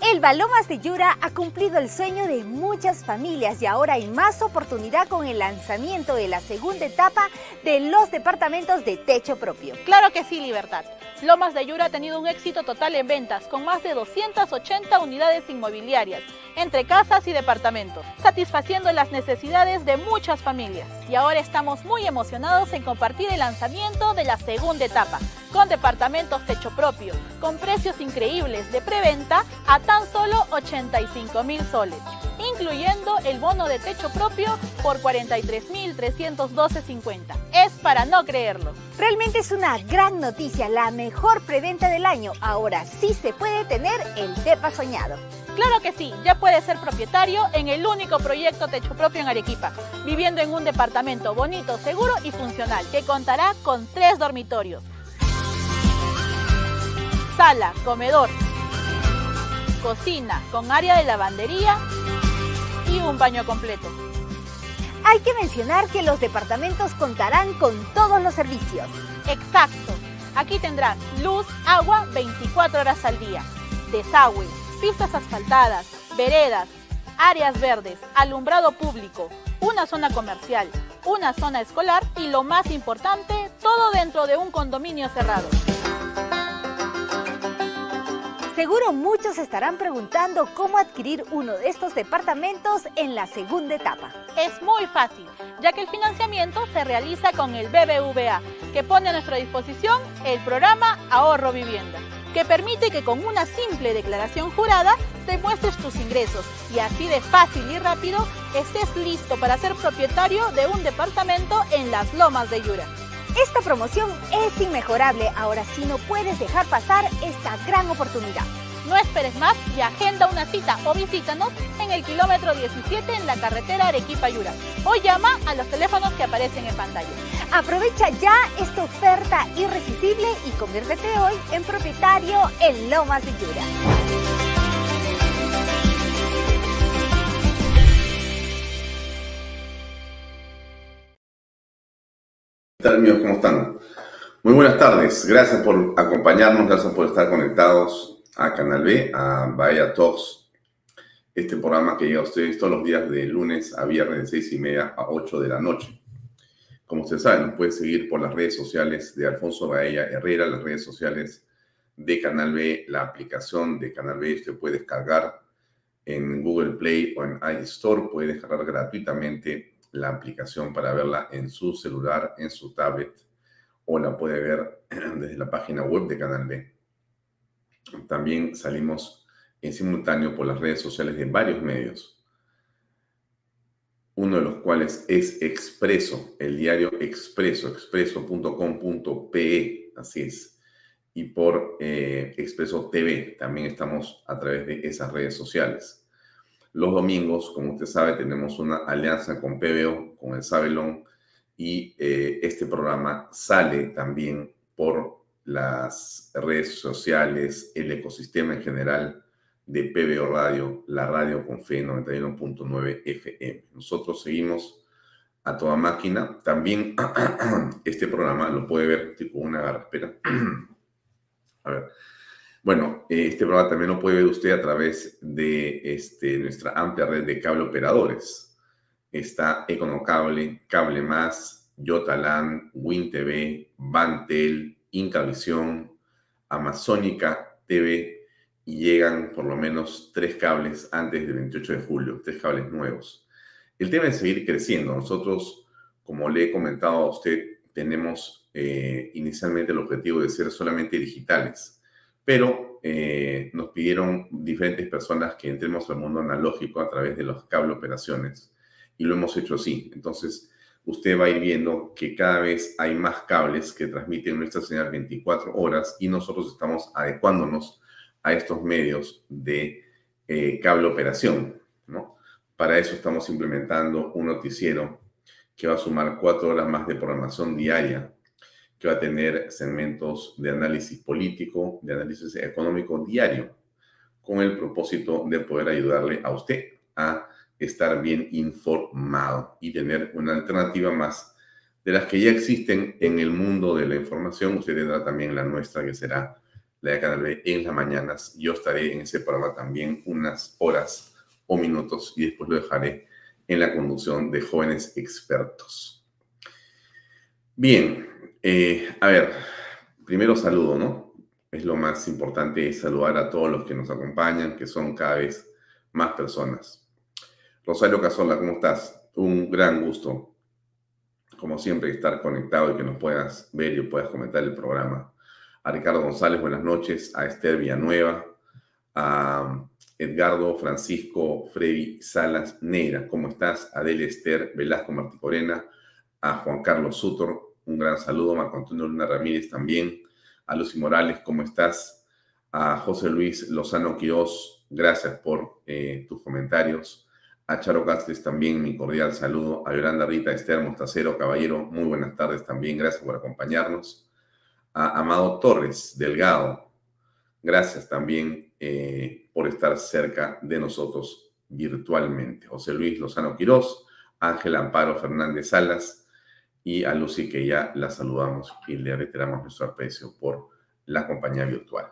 El Balomas de Yura ha cumplido el sueño de muchas familias y ahora hay más oportunidad con el lanzamiento de la segunda etapa de los departamentos de techo propio. Claro que sí, Libertad. Lomas de Yura ha tenido un éxito total en ventas, con más de 280 unidades inmobiliarias, entre casas y departamentos, satisfaciendo las necesidades de muchas familias. Y ahora estamos muy emocionados en compartir el lanzamiento de la segunda etapa, con departamentos techo propio, con precios increíbles de preventa a tan solo 85 mil soles, incluyendo el bono de techo propio por 43.312.50. Es para no creerlo. Realmente es una gran noticia, la mejor preventa del año. Ahora sí se puede tener el DEPA soñado. Claro que sí, ya puedes ser propietario en el único proyecto techo propio en Arequipa, viviendo en un departamento bonito, seguro y funcional, que contará con tres dormitorios sala, comedor, cocina con área de lavandería y un baño completo. Hay que mencionar que los departamentos contarán con todos los servicios. Exacto. Aquí tendrán luz, agua 24 horas al día, desagüe, pistas asfaltadas, veredas, áreas verdes, alumbrado público, una zona comercial, una zona escolar y lo más importante, todo dentro de un condominio cerrado. Seguro muchos estarán preguntando cómo adquirir uno de estos departamentos en la segunda etapa. Es muy fácil, ya que el financiamiento se realiza con el BBVA, que pone a nuestra disposición el programa Ahorro Vivienda, que permite que con una simple declaración jurada demuestres tus ingresos y así de fácil y rápido estés listo para ser propietario de un departamento en las Lomas de Yura. Esta promoción es inmejorable, ahora sí no puedes dejar pasar esta gran oportunidad. No esperes más y agenda una cita o visítanos en el kilómetro 17 en la carretera Arequipa-Yura o llama a los teléfonos que aparecen en pantalla. Aprovecha ya esta oferta irresistible y conviértete hoy en propietario en Lomas de Yura. ¿Qué tal amigos? ¿Cómo están? Muy buenas tardes. Gracias por acompañarnos, gracias por estar conectados a Canal B, a Bahía Talks, este programa que llega a ustedes todos los días de lunes a viernes de seis y media a 8 de la noche. Como ustedes saben, nos puede seguir por las redes sociales de Alfonso Bahía Herrera, las redes sociales de Canal B, la aplicación de Canal B, usted puede descargar en Google Play o en iStore, puede descargar gratuitamente la aplicación para verla en su celular, en su tablet, o la puede ver desde la página web de Canal B. También salimos en simultáneo por las redes sociales de varios medios, uno de los cuales es Expreso, el diario Expreso, expreso.com.pe, así es, y por eh, Expreso TV, también estamos a través de esas redes sociales. Los domingos, como usted sabe, tenemos una alianza con PBO, con el Sabelón, y eh, este programa sale también por las redes sociales, el ecosistema en general de PBO Radio, la radio con fe 91.9 FM. Nosotros seguimos a toda máquina. También este programa lo puede ver, tipo una garra, espera. a ver. Bueno, este programa también lo puede ver usted a través de este, nuestra amplia red de cable operadores. Está Econocable, Cable Más, Yotalan, WinTV, Bantel, Incavisión, Amazónica TV y llegan por lo menos tres cables antes del 28 de julio, tres cables nuevos. El tema es seguir creciendo. Nosotros, como le he comentado a usted, tenemos eh, inicialmente el objetivo de ser solamente digitales, pero eh, nos pidieron diferentes personas que entremos al mundo analógico a través de los cable operaciones y lo hemos hecho así. Entonces, usted va a ir viendo que cada vez hay más cables que transmiten nuestra señal 24 horas y nosotros estamos adecuándonos a estos medios de eh, cable operación, ¿no? Para eso estamos implementando un noticiero que va a sumar cuatro horas más de programación diaria, que va a tener segmentos de análisis político, de análisis económico diario, con el propósito de poder ayudarle a usted a estar bien informado y tener una alternativa más de las que ya existen en el mundo de la información. Usted tendrá también la nuestra, que será la de Canal B en las mañanas. Yo estaré en ese programa también unas horas o minutos y después lo dejaré en la conducción de jóvenes expertos. Bien, eh, a ver, primero saludo, ¿no? Es lo más importante, saludar a todos los que nos acompañan, que son cada vez más personas. Rosario Casola, ¿cómo estás? Un gran gusto, como siempre, estar conectado y que nos puedas ver y puedas comentar el programa. A Ricardo González, buenas noches. A Esther Villanueva. A Edgardo Francisco Freddy Salas Neira, ¿cómo estás? Adele Esther Velasco Marticorena. A Juan Carlos Sutor, un gran saludo. Marco Antonio Luna Ramírez también. A Lucy Morales, ¿cómo estás? A José Luis Lozano Quiroz, gracias por eh, tus comentarios a Charo Castres también mi cordial saludo, a Yolanda Rita Esther Mostacero Caballero, muy buenas tardes también, gracias por acompañarnos, a Amado Torres Delgado, gracias también eh, por estar cerca de nosotros virtualmente, José Luis Lozano Quirós, Ángel Amparo Fernández Salas y a Lucy que ya la saludamos y le reiteramos nuestro aprecio por la compañía virtual.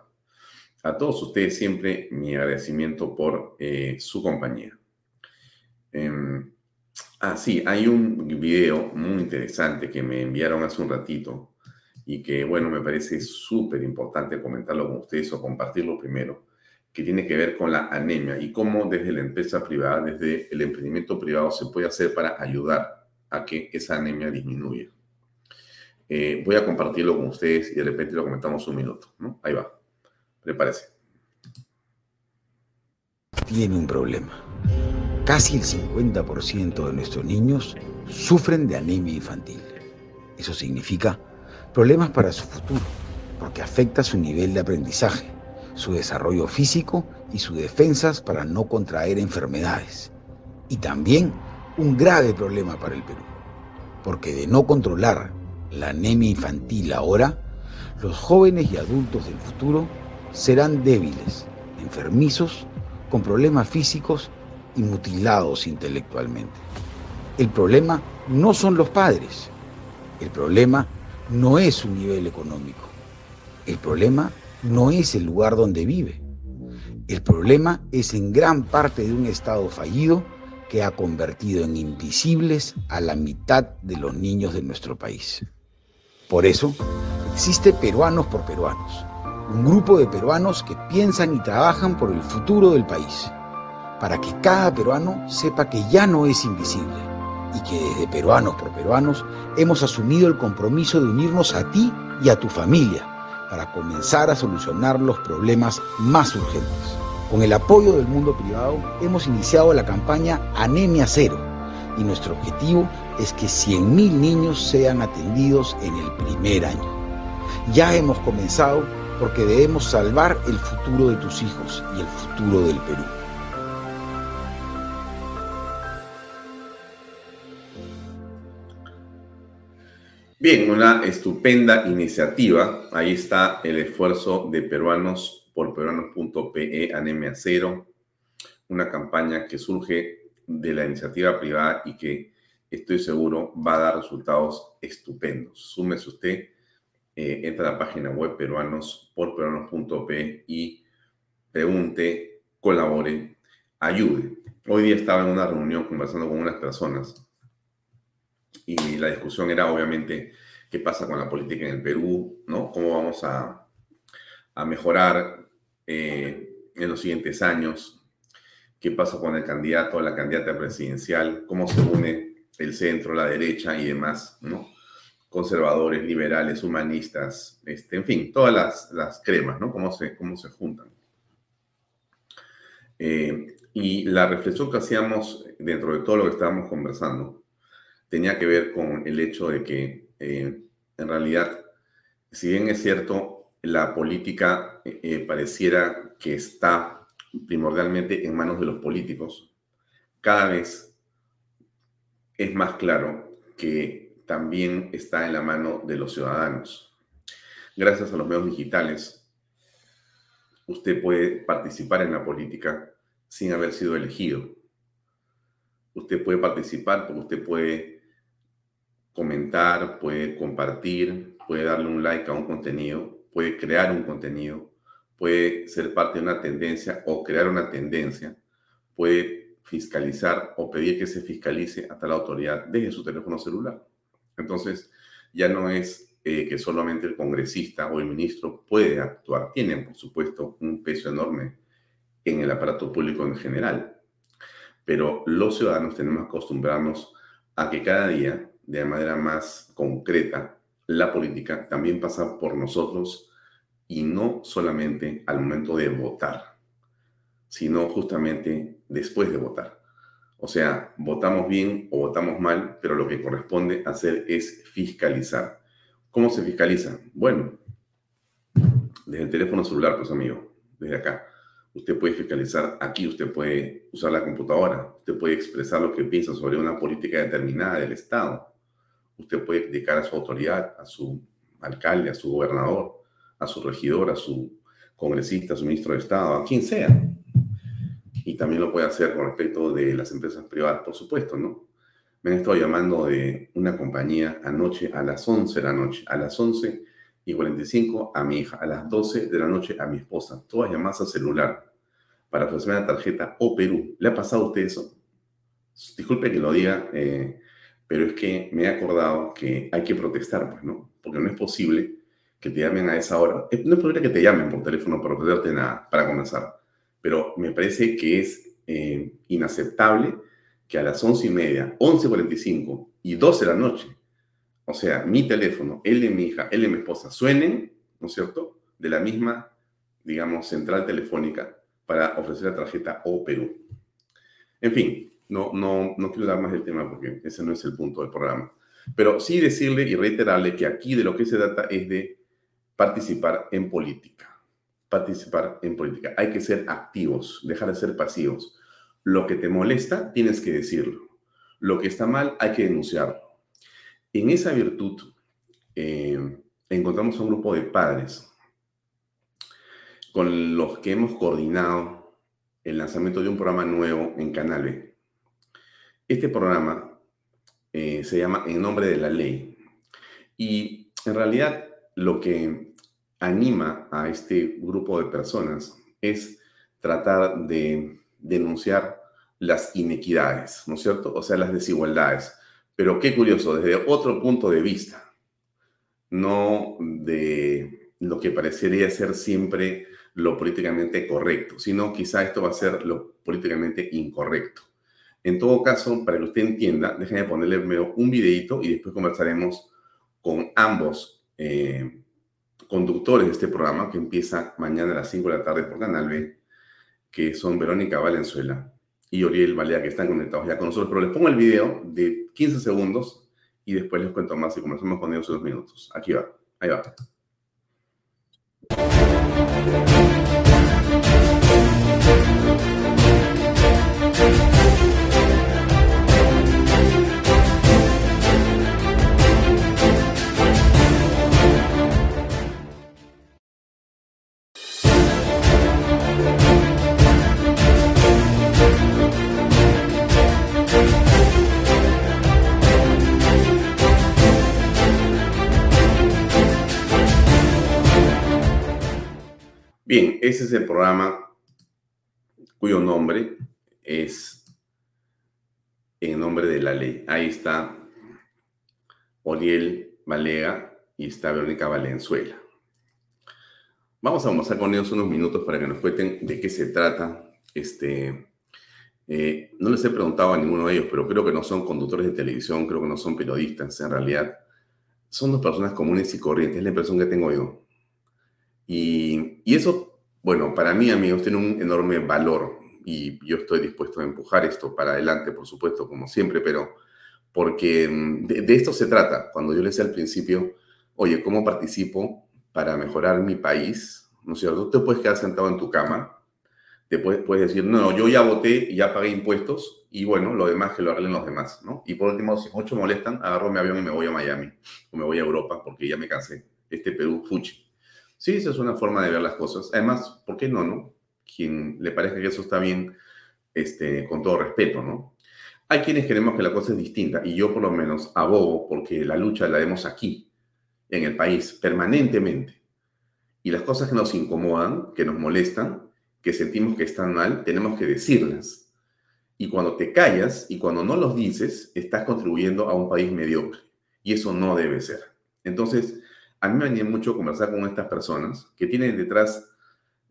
A todos ustedes siempre mi agradecimiento por eh, su compañía. Em, ah, sí, hay un video muy interesante que me enviaron hace un ratito y que, bueno, me parece súper importante comentarlo con ustedes o compartirlo primero, que tiene que ver con la anemia y cómo desde la empresa privada, desde el emprendimiento privado, se puede hacer para ayudar a que esa anemia disminuya. Eh, voy a compartirlo con ustedes y de repente lo comentamos un minuto, ¿no? Ahí va. Prepárese. Tiene un problema Casi el 50% de nuestros niños sufren de anemia infantil. Eso significa problemas para su futuro, porque afecta su nivel de aprendizaje, su desarrollo físico y sus defensas para no contraer enfermedades. Y también un grave problema para el Perú, porque de no controlar la anemia infantil ahora, los jóvenes y adultos del futuro serán débiles, enfermizos, con problemas físicos y mutilados intelectualmente. El problema no son los padres. El problema no es su nivel económico. El problema no es el lugar donde vive. El problema es en gran parte de un Estado fallido que ha convertido en invisibles a la mitad de los niños de nuestro país. Por eso, existe Peruanos por Peruanos, un grupo de peruanos que piensan y trabajan por el futuro del país para que cada peruano sepa que ya no es invisible y que desde peruanos por peruanos hemos asumido el compromiso de unirnos a ti y a tu familia para comenzar a solucionar los problemas más urgentes. Con el apoyo del mundo privado hemos iniciado la campaña Anemia Cero y nuestro objetivo es que 100.000 niños sean atendidos en el primer año. Ya hemos comenzado porque debemos salvar el futuro de tus hijos y el futuro del Perú. Bien, una estupenda iniciativa. Ahí está el esfuerzo de Peruanos por peruanos.pe anemia cero, una campaña que surge de la iniciativa privada y que estoy seguro va a dar resultados estupendos. Súmese usted, eh, entra a la página web peruanos por peruanos.pe y pregunte, colabore, ayude. Hoy día estaba en una reunión conversando con unas personas y la discusión era obviamente qué pasa con la política en el Perú, ¿no? Cómo vamos a, mejorar eh, en los siguientes años, qué pasa con el candidato la candidata presidencial, cómo se une el centro, la derecha y demás, ¿no? Conservadores, liberales, humanistas, este, en fin, todas las, las cremas, ¿no? Cómo se, cómo se juntan. Eh, y la reflexión que hacíamos dentro de todo lo que estábamos conversando tenía que ver con el hecho de que eh, en realidad, si bien es cierto, la política eh, pareciera que está primordialmente en manos de los políticos, cada vez es más claro que también está en la mano de los ciudadanos. Gracias a los medios digitales, usted puede participar en la política sin haber sido elegido. Usted puede participar porque usted puede comentar, puede compartir, puede darle un like a un contenido, puede crear un contenido, puede ser parte de una tendencia o crear una tendencia, puede fiscalizar o pedir que se fiscalice a tal autoridad desde su teléfono celular. Entonces, ya no es eh, que solamente el congresista o el ministro puede actuar, tienen, por supuesto, un peso enorme en el aparato público en general, pero los ciudadanos tenemos que acostumbrarnos a que cada día de manera más concreta, la política también pasa por nosotros y no solamente al momento de votar, sino justamente después de votar. O sea, votamos bien o votamos mal, pero lo que corresponde hacer es fiscalizar. ¿Cómo se fiscaliza? Bueno, desde el teléfono celular, pues amigo, desde acá. Usted puede fiscalizar aquí, usted puede usar la computadora, usted puede expresar lo que piensa sobre una política determinada del Estado usted puede criticar a su autoridad, a su alcalde, a su gobernador, a su regidor, a su congresista, a su ministro de Estado, a quien sea. Y también lo puede hacer con respecto de las empresas privadas, por supuesto, ¿no? Me han estado llamando de una compañía anoche a las 11 de la noche, a las 11 y 45 a mi hija, a las 12 de la noche a mi esposa, todas llamadas a celular para ofrecerme la tarjeta O Perú. ¿Le ha pasado a usted eso? Disculpe que lo diga eh, pero es que me he acordado que hay que protestar, pues, ¿no? Porque no es posible que te llamen a esa hora. Eh, no es posible que te llamen por teléfono para ofrecerte nada, para comenzar. Pero me parece que es eh, inaceptable que a las once y media, 11.45 y 12 de la noche, o sea, mi teléfono, él de mi hija, él de mi esposa, suenen, ¿no es cierto?, de la misma, digamos, central telefónica para ofrecer la tarjeta O Perú. En fin, no, no, no quiero dar más del tema porque ese no es el punto del programa. Pero sí decirle y reiterarle que aquí de lo que se trata es de participar en política. Participar en política. Hay que ser activos, dejar de ser pasivos. Lo que te molesta, tienes que decirlo. Lo que está mal, hay que denunciarlo. En esa virtud, eh, encontramos a un grupo de padres con los que hemos coordinado el lanzamiento de un programa nuevo en Canal este programa eh, se llama En nombre de la ley y en realidad lo que anima a este grupo de personas es tratar de denunciar las inequidades, ¿no es cierto? O sea, las desigualdades. Pero qué curioso, desde otro punto de vista, no de lo que parecería ser siempre lo políticamente correcto, sino quizá esto va a ser lo políticamente incorrecto. En todo caso, para que usted entienda, déjenme ponerle un videito y después conversaremos con ambos eh, conductores de este programa que empieza mañana a las 5 de la tarde por Canal B, que son Verónica Valenzuela y Oriel Balea, que están conectados ya con nosotros. Pero les pongo el video de 15 segundos y después les cuento más y comenzamos con ellos en dos minutos. Aquí va, ahí va. Bien, ese es el programa cuyo nombre es En nombre de la ley. Ahí está Oriel Valega y está Verónica Valenzuela. Vamos a conversar con ellos unos minutos para que nos cuenten de qué se trata. Este, eh, no les he preguntado a ninguno de ellos, pero creo que no son conductores de televisión, creo que no son periodistas. En realidad, son dos personas comunes y corrientes, es la impresión que tengo yo. Y, eso, bueno, para mí, amigos, tiene un enorme valor y yo estoy dispuesto a empujar esto para adelante, por supuesto, como siempre, pero porque mm, de, esto se trata. Cuando yo les decía al principio, oye, ¿cómo participo para mejorar mi país? ¿No es cierto? Tú te puedes quedar sentado en tu cama, te puedes, puedes decir, no, yo ya voté y ya pagué impuestos y bueno, lo demás que lo arreglen los demás, ¿no? Y por último, si mucho molestan, agarro mi avión y me voy a Miami o me voy a Europa porque ya me cansé. Este Perú, fuchi. Sí, esa es una forma de ver las cosas. Además, ¿por qué no, no? Quien le parezca que eso está bien, este, con todo respeto, ¿no? Hay quienes queremos que la cosa es distinta y yo por lo menos abogo porque la lucha la demos aquí, en el país, permanentemente. Y las cosas que nos incomodan, que nos molestan, que sentimos que están mal, tenemos que decirlas. Y cuando te callas y cuando no los dices, estás contribuyendo a un país mediocre. Y eso no debe ser. Entonces, a mí me venía mucho conversar con estas personas que tienen detrás,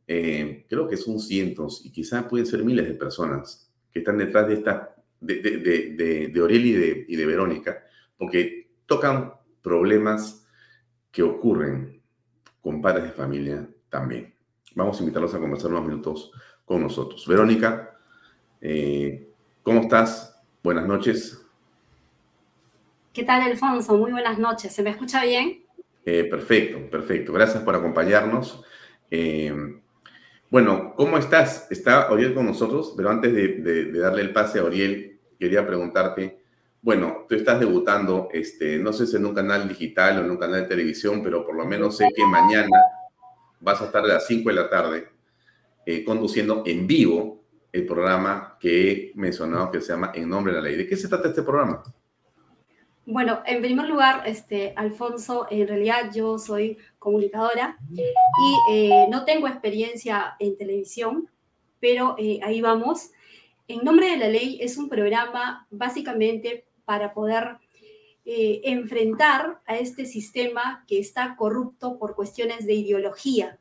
eh, creo que son cientos y quizás pueden ser miles de personas que están detrás de esta de, de, de, Aureli y de, Verónica, porque tocan problemas que ocurren con padres de familia también. Vamos a invitarlos a conversar unos minutos con nosotros. Verónica, eh, ¿cómo estás? Buenas noches. ¿Qué tal, Alfonso? Muy buenas noches. ¿Se me escucha bien? Eh, perfecto, perfecto. Gracias por acompañarnos. Eh, bueno, ¿cómo estás? Está Oriel con nosotros, pero antes de, darle el pase a Oriel, quería preguntarte, bueno, tú estás debutando, este, no sé si en un canal digital o en un canal de televisión, pero por lo menos sé que mañana vas a estar a las 5 de la tarde eh, conduciendo en vivo el programa que he mencionado que se llama En Nombre de la Ley. ¿De qué se trata este programa? Bueno, en primer lugar, este, Alfonso, en realidad yo soy comunicadora y eh, no tengo experiencia en televisión, pero eh, ahí vamos. En nombre de la ley es un programa básicamente para poder eh, enfrentar a este sistema que está corrupto por cuestiones de ideología.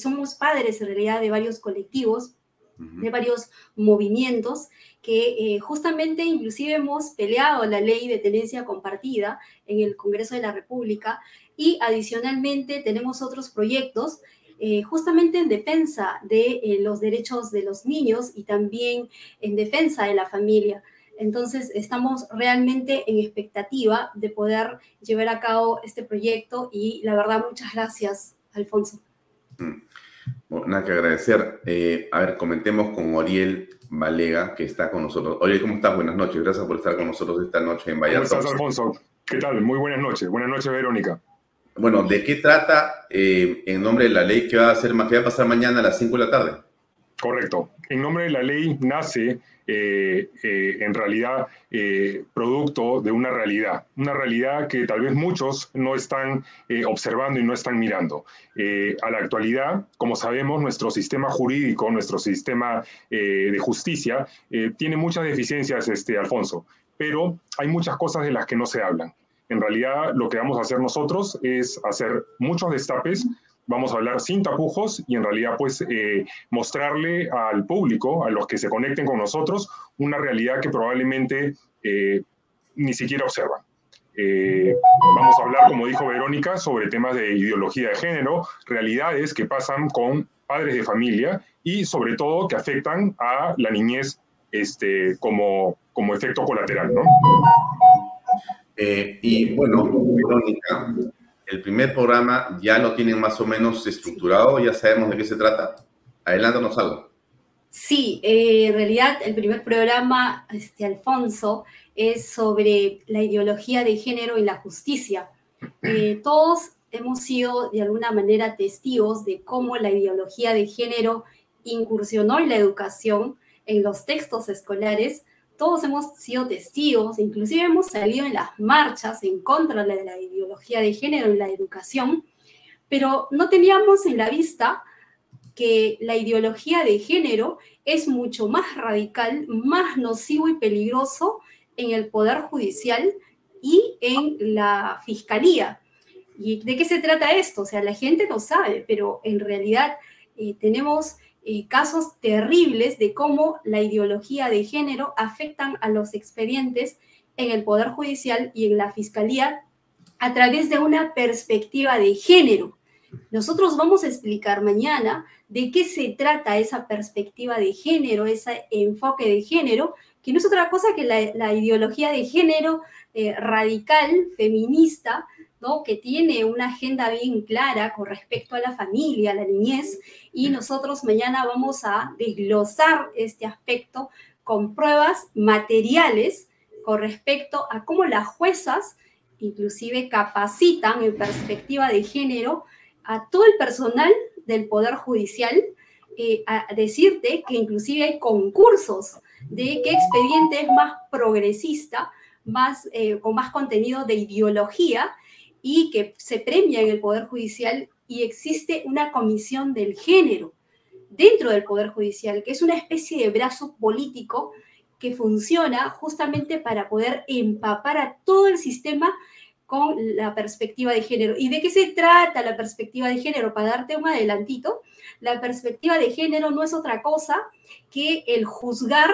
somos padres en realidad de varios colectivos, de varios movimientos que justamente inclusive hemos peleado la ley de tenencia compartida en el Congreso de la República y adicionalmente tenemos otros proyectos eh, justamente en defensa de eh, los derechos de los niños y también en defensa de la familia. Entonces, estamos realmente en expectativa de poder llevar a cabo este proyecto y la verdad, muchas gracias, Alfonso. Mm. Nada que agradecer. Eh, a ver, comentemos con Oriel Valega, que está con nosotros. Oriel, ¿cómo estás? Buenas noches. Gracias por estar con nosotros esta noche en Valladolid. ¿Cómo estás, Alfonso? ¿Qué tal? Muy buenas noches. Buenas noches, Verónica. Bueno, ¿de qué trata eh, en nombre de la ley que va a hacer, que va a pasar mañana a las 5 de la tarde? Correcto. En nombre de la ley nace eh, eh, en realidad producto de una realidad, una realidad que tal vez muchos no están observando y no están mirando. a la actualidad, como sabemos, nuestro sistema jurídico, nuestro sistema de justicia, tiene muchas deficiencias, este, Alfonso, pero hay muchas cosas de las que no se hablan. En realidad, lo que vamos a hacer nosotros es hacer muchos destapes, vamos a hablar sin tapujos y en realidad pues eh, mostrarle al público, a los que se conecten con nosotros, una realidad que probablemente eh, ni siquiera observan. Eh, vamos a hablar, como dijo Verónica, sobre temas de ideología de género, realidades que pasan con padres de familia y sobre todo que afectan a la niñez este, como, como efecto colateral. ¿no? Y bueno, Verónica, el primer programa ya lo tienen más o menos estructurado, ya sabemos de qué se trata. Adelántanos algo. Sí, eh, en realidad el primer programa, este, Alfonso, es sobre la ideología de género y la justicia. Eh, todos hemos sido de alguna manera testigos de cómo la ideología de género incursionó en la educación, en los textos escolares, todos hemos sido testigos, inclusive hemos salido en las marchas en contra de la ideología de género en la educación, pero no teníamos en la vista que la ideología de género es mucho más radical, más nocivo y peligroso en el Poder Judicial y en la Fiscalía. ¿Y de qué se trata esto? O sea, la gente no sabe, pero en realidad eh, tenemos eh, casos terribles de cómo la ideología de género afectan a los expedientes en el Poder Judicial y en la Fiscalía a través de una perspectiva de género. Nosotros vamos a explicar mañana de qué se trata esa perspectiva de género, ese enfoque de género, que no es otra cosa que la, ideología de género eh, radical, feminista, ¿no? que tiene una agenda bien clara con respecto a la familia, a la niñez, y nosotros mañana vamos a desglosar este aspecto con pruebas materiales con respecto a cómo las juezas inclusive capacitan en perspectiva de género a todo el personal del Poder Judicial, eh, a decirte que inclusive hay concursos de qué expediente es más progresista, más, eh, con más contenido de ideología y que se premia en el Poder Judicial y existe una comisión del género dentro del Poder Judicial, que es una especie de brazo político que funciona justamente para poder empapar a todo el sistema con la perspectiva de género. ¿Y de qué se trata la perspectiva de género? Para darte un adelantito, la perspectiva de género no es otra cosa que el juzgar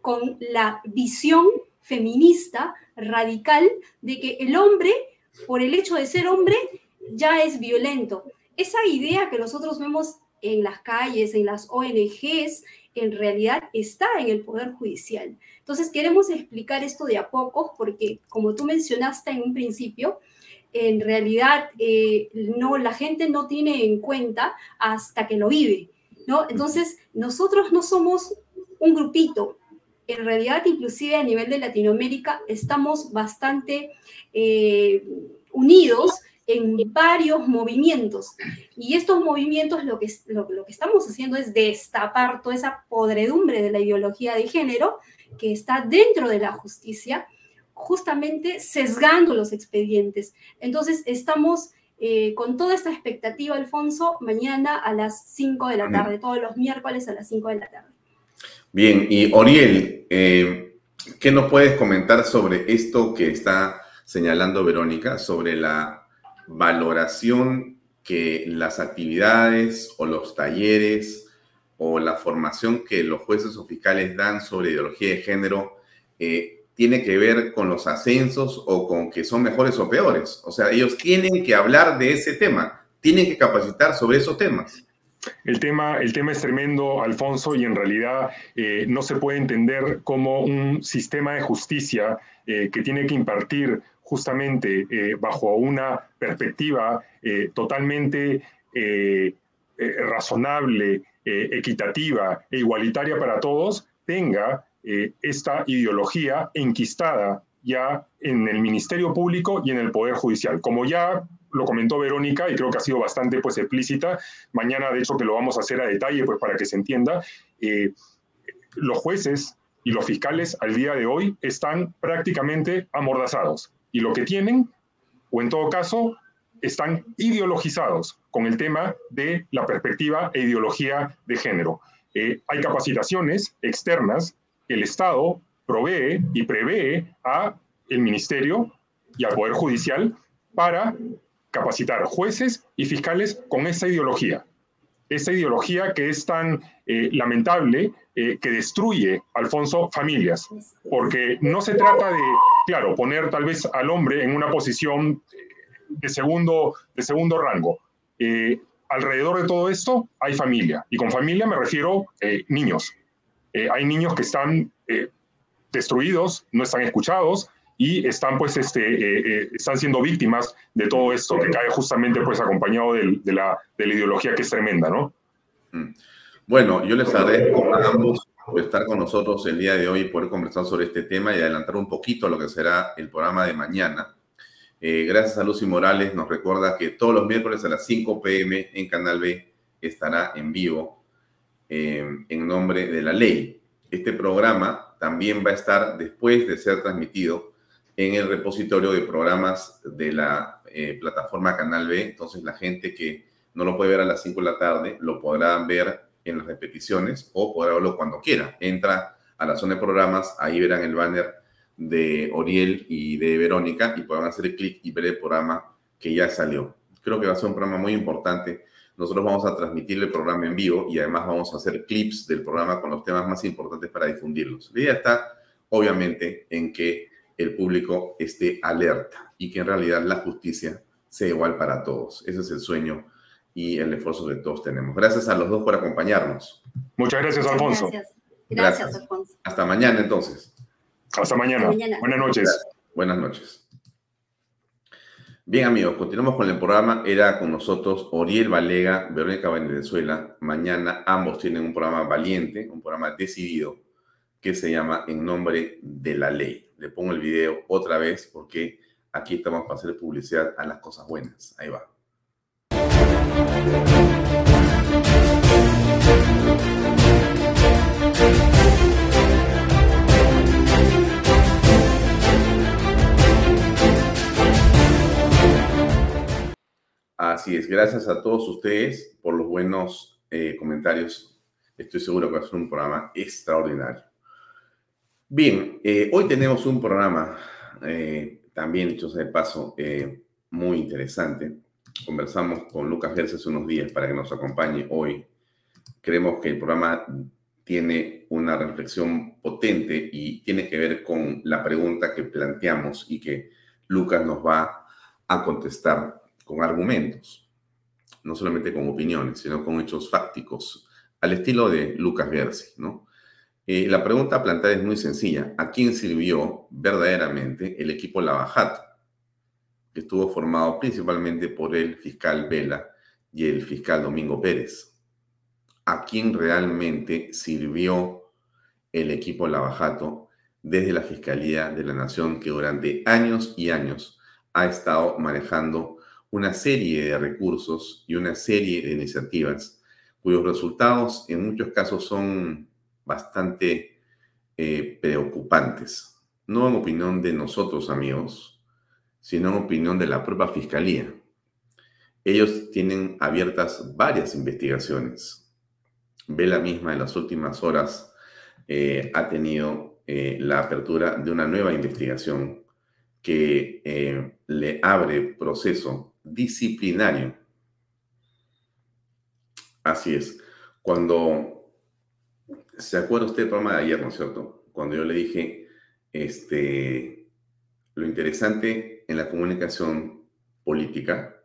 con la visión feminista radical de que el hombre, por el hecho de ser hombre, ya es violento. Esa idea que nosotros vemos en las calles, en las ONGs, en realidad está en el Poder Judicial. Entonces, queremos explicar esto de a poco porque, como tú mencionaste en un principio, en realidad eh, no, la gente no tiene en cuenta hasta que lo vive, ¿no? Entonces, nosotros no somos un grupito. En realidad, inclusive a nivel de Latinoamérica, estamos bastante eh, unidos en varios movimientos. Y estos movimientos lo que, lo, que estamos haciendo es destapar toda esa podredumbre de la ideología de género que está dentro de la justicia, justamente sesgando los expedientes. Entonces, estamos eh, con toda esta expectativa, Alfonso, mañana a las 5 de la tarde, todos los miércoles a las 5 de la tarde. Bien, y Oriel, eh, ¿qué nos puedes comentar sobre esto que está señalando Verónica, sobre la valoración que las actividades o los talleres o la formación que los jueces o fiscales dan sobre ideología de género eh, tiene que ver con los ascensos o con que son mejores o peores. O sea, ellos tienen que hablar de ese tema, tienen que capacitar sobre esos temas. El tema, el tema es tremendo, Alfonso, y en realidad eh, no se puede entender como un sistema de justicia eh, que tiene que impartir justamente eh, bajo una perspectiva totalmente razonable, equitativa e igualitaria para todos, tenga esta ideología enquistada ya en el Ministerio Público y en el Poder Judicial. Como ya lo comentó Verónica y creo que ha sido bastante pues explícita, mañana de hecho que lo vamos a hacer a detalle pues para que se entienda, los jueces y los fiscales al día de hoy están prácticamente amordazados. Y lo que tienen, o en todo caso, están ideologizados con el tema de la perspectiva e ideología de género. Eh, hay capacitaciones externas que el Estado provee y prevé a el Ministerio y al Poder Judicial para capacitar jueces y fiscales con esa ideología. Esa ideología que es tan eh, lamentable eh, que destruye, Alfonso, familias, porque no se trata de claro, poner tal vez al hombre en una posición de segundo, de segundo rango. Eh, alrededor de todo esto hay familia, y con familia me refiero eh, niños. Eh, hay niños que están destruidos, no están escuchados, y están pues este, están siendo víctimas de todo esto que cae justamente pues acompañado de, la, de la ideología que es tremenda, ¿no? Mm. Bueno, yo les agradezco a ambos por estar con nosotros el día de hoy y poder conversar sobre este tema y adelantar un poquito lo que será el programa de mañana. Eh, gracias a Lucy Morales, nos recuerda que todos los miércoles a las 5 pm en Canal B estará en vivo eh, en nombre de la ley. Este programa también va a estar después de ser transmitido en el repositorio de programas de la eh, plataforma Canal B. Entonces la gente que no lo puede ver a las 5 de la tarde, lo podrá ver en las repeticiones o podrá verlo cuando quiera. Entra a la zona de programas, ahí verán el banner de Oriel y de Verónica y podrán hacer clic y ver el programa que ya salió. Creo que va a ser un programa muy importante. Nosotros vamos a transmitir el programa en vivo y además vamos a hacer clips del programa con los temas más importantes para difundirlos. La idea está, obviamente, en que el público esté alerta y que en realidad la justicia sea igual para todos. Ese es el sueño y el esfuerzo que todos tenemos. Gracias a los dos por acompañarnos. Muchas gracias, Alfonso. Gracias, gracias, Alfonso. Hasta mañana entonces. Hasta mañana. Buenas noches. Buenas noches. Bien amigos, continuamos con el programa. Era con nosotros Oriel Valega, Verónica Venezuela. Mañana ambos tienen un programa valiente, un programa decidido que se llama En nombre de la ley. Le pongo el video otra vez porque aquí estamos para hacer publicidad a las cosas buenas. Ahí va. Así es, gracias a todos ustedes por los buenos eh, comentarios. Estoy seguro que va a ser un programa extraordinario. Bien, eh, hoy tenemos un programa eh, también, dicho de paso, muy interesante conversamos con Lucas Gerse hace unos días para que nos acompañe hoy. Creemos que el programa tiene una reflexión potente y tiene que ver con la pregunta que planteamos y que Lucas nos va a contestar con argumentos, no solamente con opiniones, sino con hechos fácticos, al estilo de Lucas Gersi, ¿no? Eh, la pregunta planteada es muy sencilla. ¿A quién sirvió verdaderamente el equipo Lavajato? que estuvo formado principalmente por el fiscal Vela y el fiscal Domingo Pérez. ¿A quién realmente sirvió el equipo Lavajato desde la Fiscalía de la Nación que durante años y años ha estado manejando una serie de recursos y una serie de iniciativas cuyos resultados en muchos casos son bastante eh, preocupantes. No en opinión de nosotros, amigos, sino en opinión de la propia Fiscalía. Ellos tienen abiertas varias investigaciones. Vela misma en las últimas horas eh, ha tenido eh, la apertura de una nueva investigación que eh, le abre proceso disciplinario. Así es. Cuando se acuerda usted del programa de ayer, ¿no es cierto? Cuando yo le dije, este, lo interesante en la comunicación política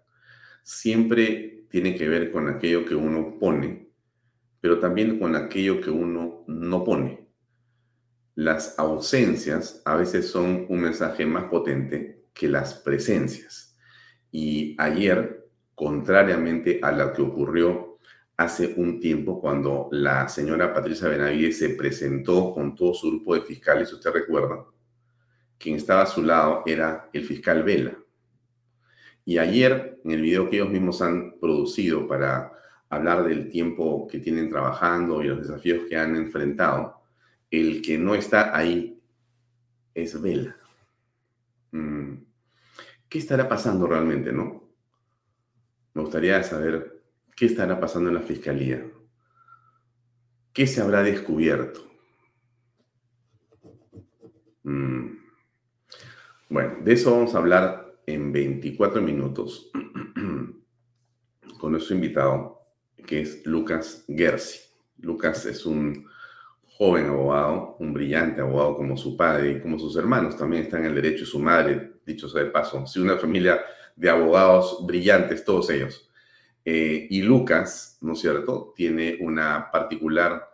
siempre tiene que ver con aquello que uno pone, pero también con aquello que uno no pone. Las ausencias a veces son un mensaje más potente que las presencias. Y ayer, contrariamente a lo que ocurrió hace un tiempo cuando la señora Patricia Benavides se presentó con todo su grupo de fiscales, usted recuerda, quien estaba a su lado era el fiscal Vela. Y ayer, en el video que ellos mismos han producido para hablar del tiempo que tienen trabajando y los desafíos que han enfrentado, el que no está ahí es Vela. Mm. ¿Qué estará pasando realmente, no? Me gustaría saber qué estará pasando en la fiscalía. ¿Qué se habrá descubierto? Mm. Bueno, de eso vamos a hablar en 24 minutos con nuestro invitado, que es Lucas Gersi. Lucas es un joven abogado, un brillante abogado como su padre y como sus hermanos también están en el derecho y su madre, dicho sea de paso. Sí, una familia de abogados brillantes, todos ellos. Eh, y Lucas, ¿no es cierto?, tiene una particular,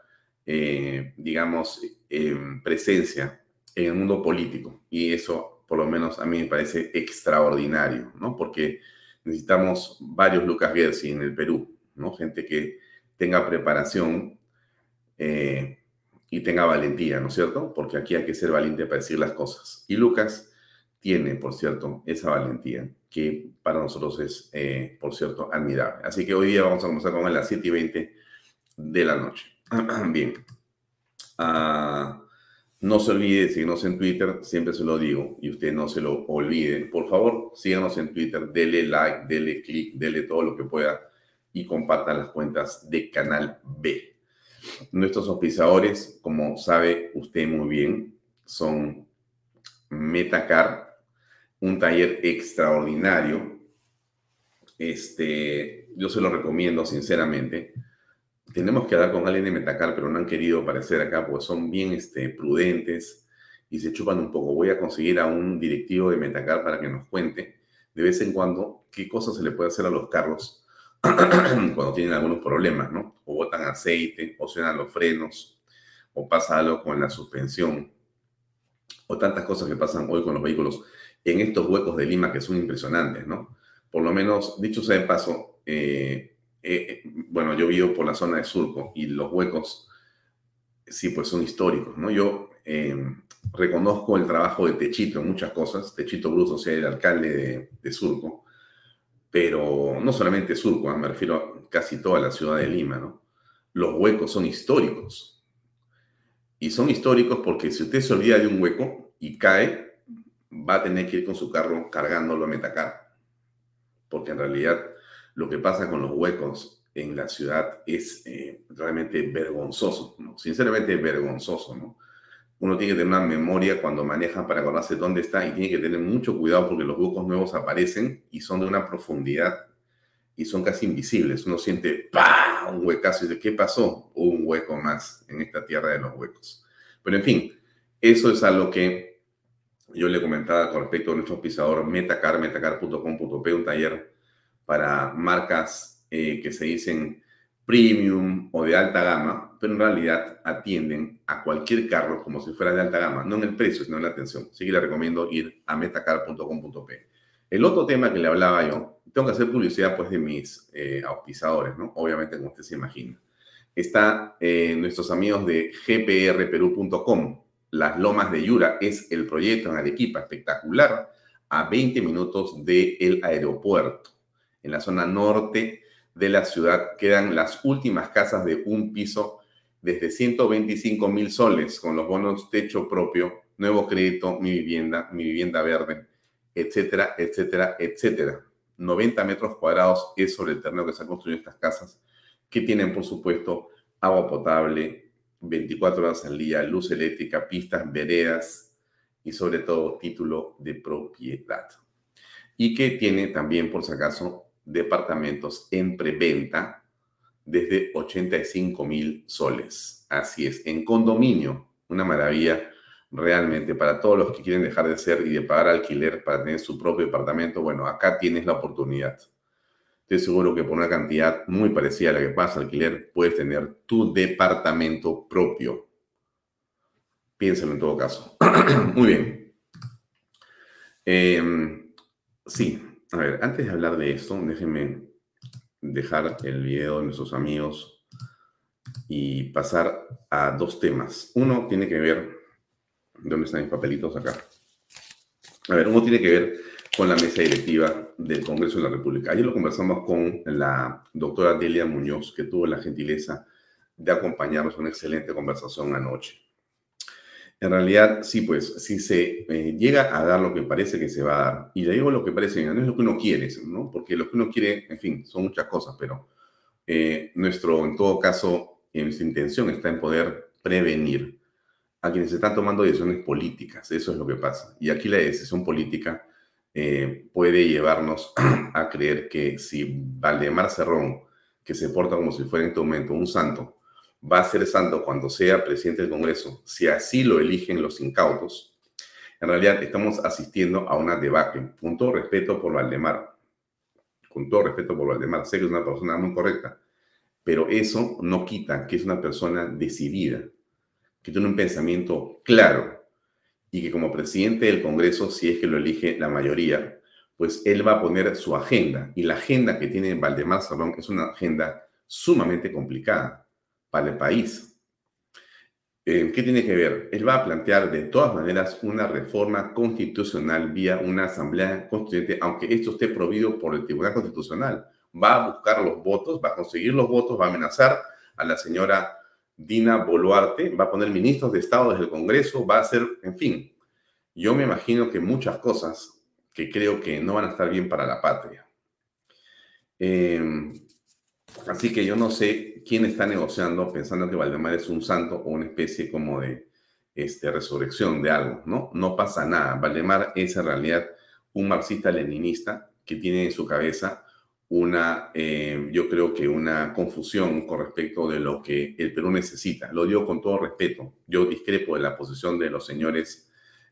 eh, digamos, eh, presencia en el mundo político y eso por lo menos a mí me parece extraordinario, ¿no? Porque necesitamos varios Lucas Gersi en el Perú, ¿no? Gente que tenga preparación y tenga valentía, ¿no es cierto? Porque aquí hay que ser valiente para decir las cosas. Y Lucas tiene, por cierto, esa valentía que para nosotros es, eh, por cierto, admirable. Así que hoy día vamos a comenzar con a las 7 y 20 de la noche. Bien. Uh, no se olvide de seguirnos en Twitter, siempre se lo digo, y usted no se lo olvide. Por favor, síganos en Twitter, dele like, dele click, dele todo lo que pueda. y compartan las cuentas de Canal B. Nuestros auspiciadores, como sabe usted muy bien, son Metacar, un taller extraordinario. Este, yo se lo recomiendo sinceramente. Tenemos que hablar con alguien de Metacar, pero no han querido aparecer acá porque son bien este, prudentes y se chupan un poco. Voy a conseguir a un directivo de Metacar para que nos cuente de vez en cuando qué cosas se le puede hacer a los carros cuando tienen algunos problemas, ¿no? O botan aceite, o suenan los frenos, o pasa algo con la suspensión, o tantas cosas que pasan hoy con los vehículos en estos huecos de Lima que son impresionantes, ¿no? Por lo menos, dicho sea de paso, eh, eh, bueno, yo vivo por la zona de Surco y los huecos, sí, pues son históricos, ¿no? Yo eh, reconozco el trabajo de Techito en muchas cosas, Techito Bruce, o sea, el alcalde de, Surco, pero no solamente Surco, ¿ah? me refiero a casi toda la ciudad de Lima, ¿no? Los huecos son históricos. Y son históricos porque si usted se olvida de un hueco y cae, va a tener que ir con su carro cargándolo a Metacar. Porque en realidad lo que pasa con los huecos en la ciudad es eh, realmente vergonzoso, ¿no? Sinceramente vergonzoso, ¿no? uno tiene que tener una memoria cuando maneja para acordarse dónde está y tiene que tener mucho cuidado porque los huecos nuevos aparecen y son de una profundidad y son casi invisibles. Uno siente ¡pah! un huecazo y dice, ¿qué pasó? un hueco más en esta tierra de los huecos. Pero en fin, eso es algo que yo le comentaba con respecto a nuestro pisador Metacar, metacar.com.p, un taller para marcas eh, que se dicen premium o de alta gama, pero en realidad atienden a cualquier carro como si fuera de alta gama, no en el precio, sino en la atención. Así que le recomiendo ir a metacar.com.p. El otro tema que le hablaba yo, tengo que hacer publicidad pues de mis eh, auspiciadores, ¿no? Obviamente, como usted se imagina. Está eh, nuestros amigos de gprperú.com. Las Lomas de Yura es el proyecto en Arequipa, espectacular, a 20 minutos del aeropuerto, en la zona norte de la ciudad quedan las últimas casas de un piso desde 125 mil soles con los bonos techo propio, nuevo crédito, mi vivienda, mi vivienda verde, etcétera, etcétera, etcétera. 90 metros cuadrados es sobre el terreno que se han construido estas casas, que tienen, por supuesto, agua potable, 24 horas al día, luz eléctrica, pistas, veredas y sobre todo título de propiedad. Y que tiene también, por si acaso, departamentos en preventa desde 85 mil soles. Así es, en condominio, una maravilla realmente para todos los que quieren dejar de ser y de pagar alquiler para tener su propio departamento. Bueno, acá tienes la oportunidad. Estoy seguro que por una cantidad muy parecida a la que pasa alquiler, puedes tener tu departamento propio. Piénsalo en todo caso. muy bien. Em, sí, a ver, antes de hablar de esto, déjenme dejar el video de nuestros amigos y pasar a dos temas. Uno tiene que ver, ¿dónde están mis papelitos acá? A ver, uno tiene que ver con la mesa directiva del Congreso de la República. Ayer lo conversamos con la doctora Delia Muñoz, que tuvo la gentileza de acompañarnos una excelente conversación anoche. En realidad, sí, pues, si se eh, llega a dar lo que parece que se va a dar, y le digo lo que parece, no es lo que uno quiere, ¿no? Porque lo que uno quiere, en fin, son muchas cosas, pero eh, nuestro, en todo caso, nuestra intención está en poder prevenir a quienes están tomando decisiones políticas, eso es lo que pasa. Y aquí la decisión política eh, puede llevarnos a creer que si Valdemar Cerrón, que se porta como si fuera en este momento un santo, va a ser santo cuando sea presidente del Congreso, si así lo eligen los incautos, en realidad estamos asistiendo a una debacle. Con todo respeto por Valdemar, con todo respeto por Valdemar, sé que es una persona muy correcta, pero eso no quita que es una persona decidida, que tiene un pensamiento claro y que como presidente del Congreso, si es que lo elige la mayoría, pues él va a poner su agenda. Y la agenda que tiene Valdemar Salón es una agenda sumamente complicada para el país. Eh, ¿Qué tiene que ver? Él va a plantear de todas maneras una reforma constitucional vía una asamblea constituyente, aunque esto esté prohibido por el Tribunal Constitucional. Va a buscar los votos, va a conseguir los votos, va a amenazar a la señora Dina Boluarte, va a poner ministros de Estado desde el Congreso, va a hacer, en fin, yo me imagino que muchas cosas que creo que no van a estar bien para la patria. Eh, Así que yo no sé quién está negociando pensando que Valdemar es un santo o una especie como de este, resurrección de algo, ¿no? No pasa nada. Valdemar es en realidad un marxista-leninista que tiene en su cabeza una, eh, yo creo que una confusión con respecto de lo que el Perú necesita. Lo digo con todo respeto. Yo discrepo de la posición de los señores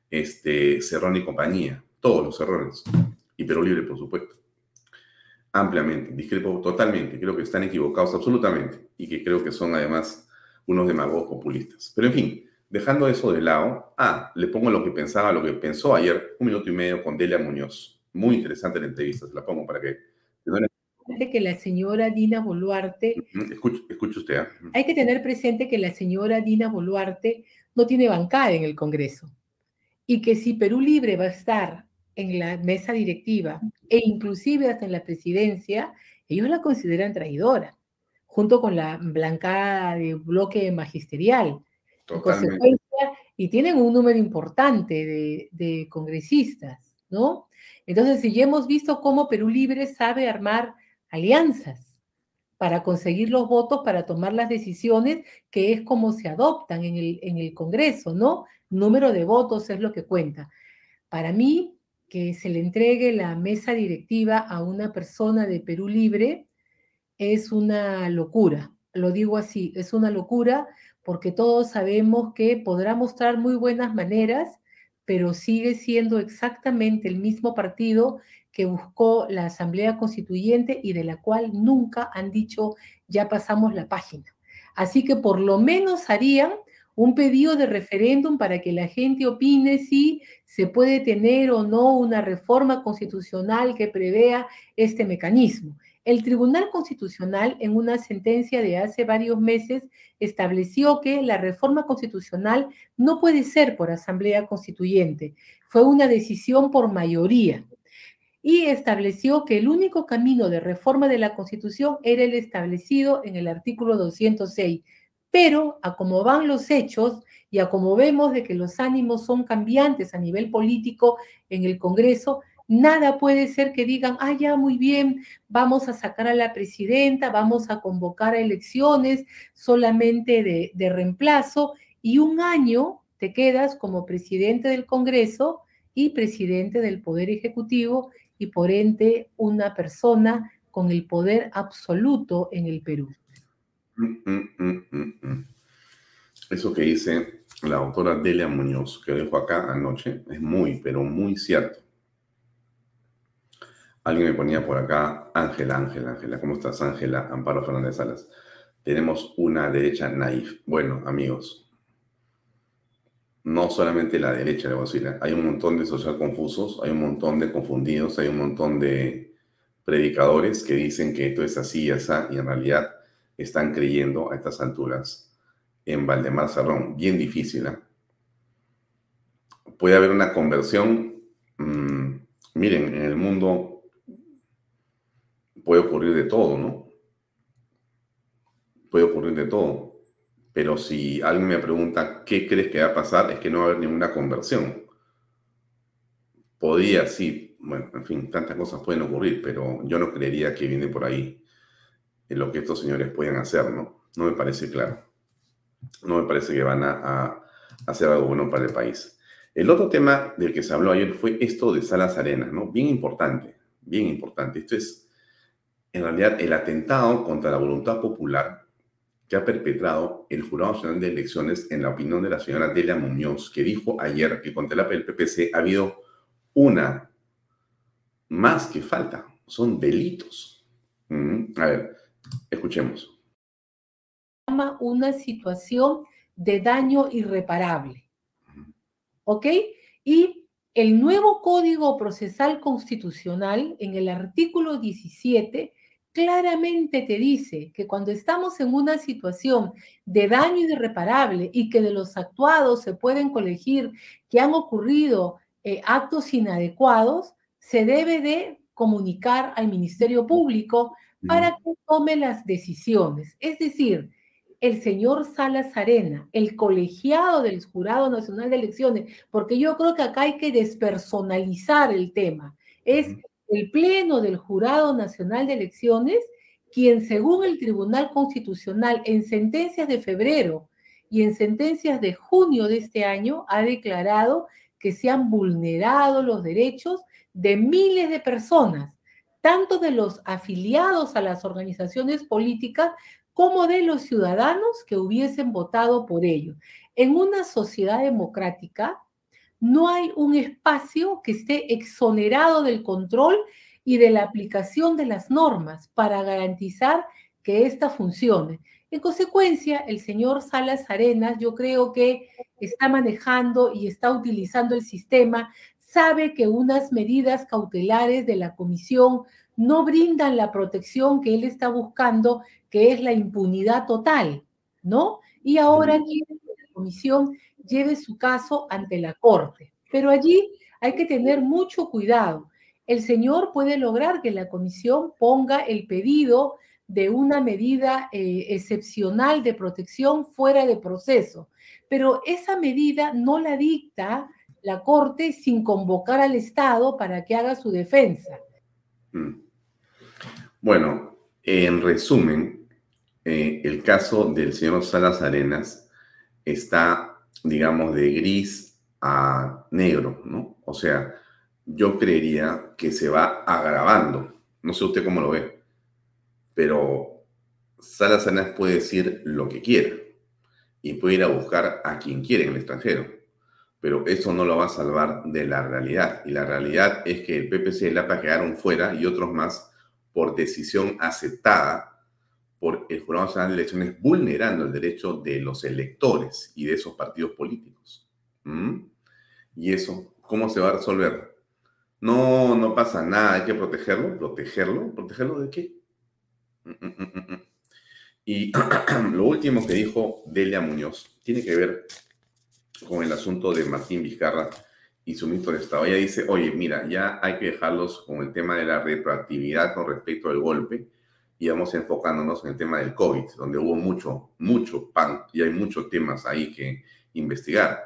este, Cerrón y compañía, todos los errores, y Perú Libre, por supuesto. Ampliamente, discrepo totalmente. Creo que están equivocados absolutamente y que creo que son además unos demagogos populistas. Pero en fin, dejando eso de lado, ah, le pongo lo que pensaba, lo que pensó ayer, un minuto y medio con Delia Muñoz. Muy interesante la entrevista, se la pongo para que que la señora Dina Boluarte. Escuche, usted. ¿ah? Hay que tener presente que la señora Dina Boluarte no tiene bancada en el Congreso y que si Perú Libre va a estar en la mesa directiva e inclusive hasta en la presidencia, ellos la consideran traidora, junto con la blancada de bloque magisterial. y tienen un número importante de, de congresistas, ¿no? Entonces, si ya hemos visto cómo Perú Libre sabe armar alianzas para conseguir los votos, para tomar las decisiones, que es como se adoptan en el, en el Congreso, ¿no? Número de votos es lo que cuenta. Para mí, que se le entregue la mesa directiva a una persona de Perú Libre es una locura. Lo digo así, es una locura porque todos sabemos que podrá mostrar muy buenas maneras, pero sigue siendo exactamente el mismo partido que buscó la Asamblea Constituyente y de la cual nunca han dicho ya pasamos la página. Así que por lo menos harían un pedido de referéndum para que la gente opine si se puede tener o no una reforma constitucional que prevea este mecanismo. El Tribunal Constitucional, en una sentencia de hace varios meses, estableció que la reforma constitucional no puede ser por asamblea constituyente. Fue una decisión por mayoría y estableció que el único camino de reforma de la Constitución era el establecido en el artículo 206. Pero a como van los hechos y a como vemos de que los ánimos son cambiantes a nivel político en el Congreso, Nada puede ser que digan, ah, ya, muy bien, vamos a sacar a la presidenta, vamos a convocar a elecciones solamente de, de reemplazo y un año te quedas como presidente del Congreso y presidente del Poder Ejecutivo y por ende una persona con el poder absoluto en el Perú. Mm, mm, mm, Eso que dice la autora Delia Muñoz, que dejo acá anoche, es muy, pero muy cierto. Alguien me ponía por acá, Ángela, Ángela, Ángela, ¿cómo estás, Ángela? Amparo Fernández Salas. Tenemos una derecha naif. Bueno, amigos, no solamente la derecha, de decir, hay un montón de social confusos, hay un montón de confundidos, hay un montón de predicadores que dicen que esto es así y así, y en realidad están creyendo a estas alturas en Valdemar Cerrón. Bien difícil, ¿eh? Puede haber una conversión. Mm, miren, en el mundo puede ocurrir de todo, ¿no? Puede ocurrir de todo. Pero si alguien me pregunta qué crees que va a pasar, es que no va a haber ninguna conversión. Podría, sí, bueno, en fin, tantas cosas pueden ocurrir, pero yo no creería que viene por ahí en lo que estos señores pueden hacer, ¿no? No me parece claro. No me parece que van a, a hacer algo bueno para el país. El otro tema del que se habló ayer fue esto de Salas Arenas, ¿no? Bien importante, bien importante. Esto es en realidad el atentado contra la voluntad popular que ha perpetrado el Jurado Nacional de Elecciones en la opinión de la señora Delia Muñoz, que dijo ayer que contra el PPC ha habido una más que falta, son delitos. Mm, a ver, escuchemos. Una situación de daño irreparable. ¿Ok? Y el nuevo Código Procesal Constitucional, en el artículo 17, claramente te dice que cuando estamos en una situación de daño irreparable y que de los actuados se pueden colegir que han ocurrido eh, actos inadecuados, se debe de comunicar al Ministerio Público para que tome las decisiones. Es decir, el señor Salas Arena, el colegiado del Jurado Nacional de Elecciones, porque yo creo que acá hay que despersonalizar el tema. Es el Pleno del Jurado Nacional de Elecciones quien según el Tribunal Constitucional en sentencias de febrero y en sentencias de junio de este año ha declarado que se han vulnerado los derechos de miles de personas, tanto de los afiliados a las organizaciones políticas como de los ciudadanos que hubiesen votado por ello. En una sociedad democrática no hay un espacio que esté exonerado del control y de la aplicación de las normas para garantizar que ésta funcione. En consecuencia, el señor Salas Arenas, yo creo que está manejando y está utilizando el sistema, sabe que unas medidas cautelares de la comisión no brindan la protección que él está buscando, que es la impunidad total, ¿no? Y ahora que la comisión lleve su caso ante la corte. Pero allí hay que tener mucho cuidado. El señor puede lograr que la comisión ponga el pedido de una medida eh, excepcional de protección fuera de proceso. Pero esa medida no la dicta la Corte sin convocar al Estado para que haga su defensa. Mm. Bueno, en resumen, eh, el caso del señor Salas Arenas está, digamos, de gris a negro, ¿no? O sea, yo creería que se va agravando. No sé usted cómo lo ve pero Salas Arenas puede decir lo que quiera y puede ir a buscar a quien quiere en el extranjero, pero eso no lo va a salvar de la realidad. Y la realidad es que el PPC y APA quedaron fuera y otros más por decisión aceptada por el Jurado Nacional de Elecciones, vulnerando el derecho de los electores y de esos partidos políticos. ¿Mm? Y eso, ¿cómo se va a resolver? No, no pasa nada, hay que protegerlo, protegerlo, protegerlo de qué? Y lo último que dijo Delia Muñoz tiene que ver con el asunto de Martín Vizcarra y su ministro de Estado. Ella dice, oye, mira, ya hay que dejarlos con el tema de la retroactividad con respecto al golpe y vamos enfocándonos en el tema del COVID, donde hubo mucho, mucho pan y hay muchos temas ahí que investigar.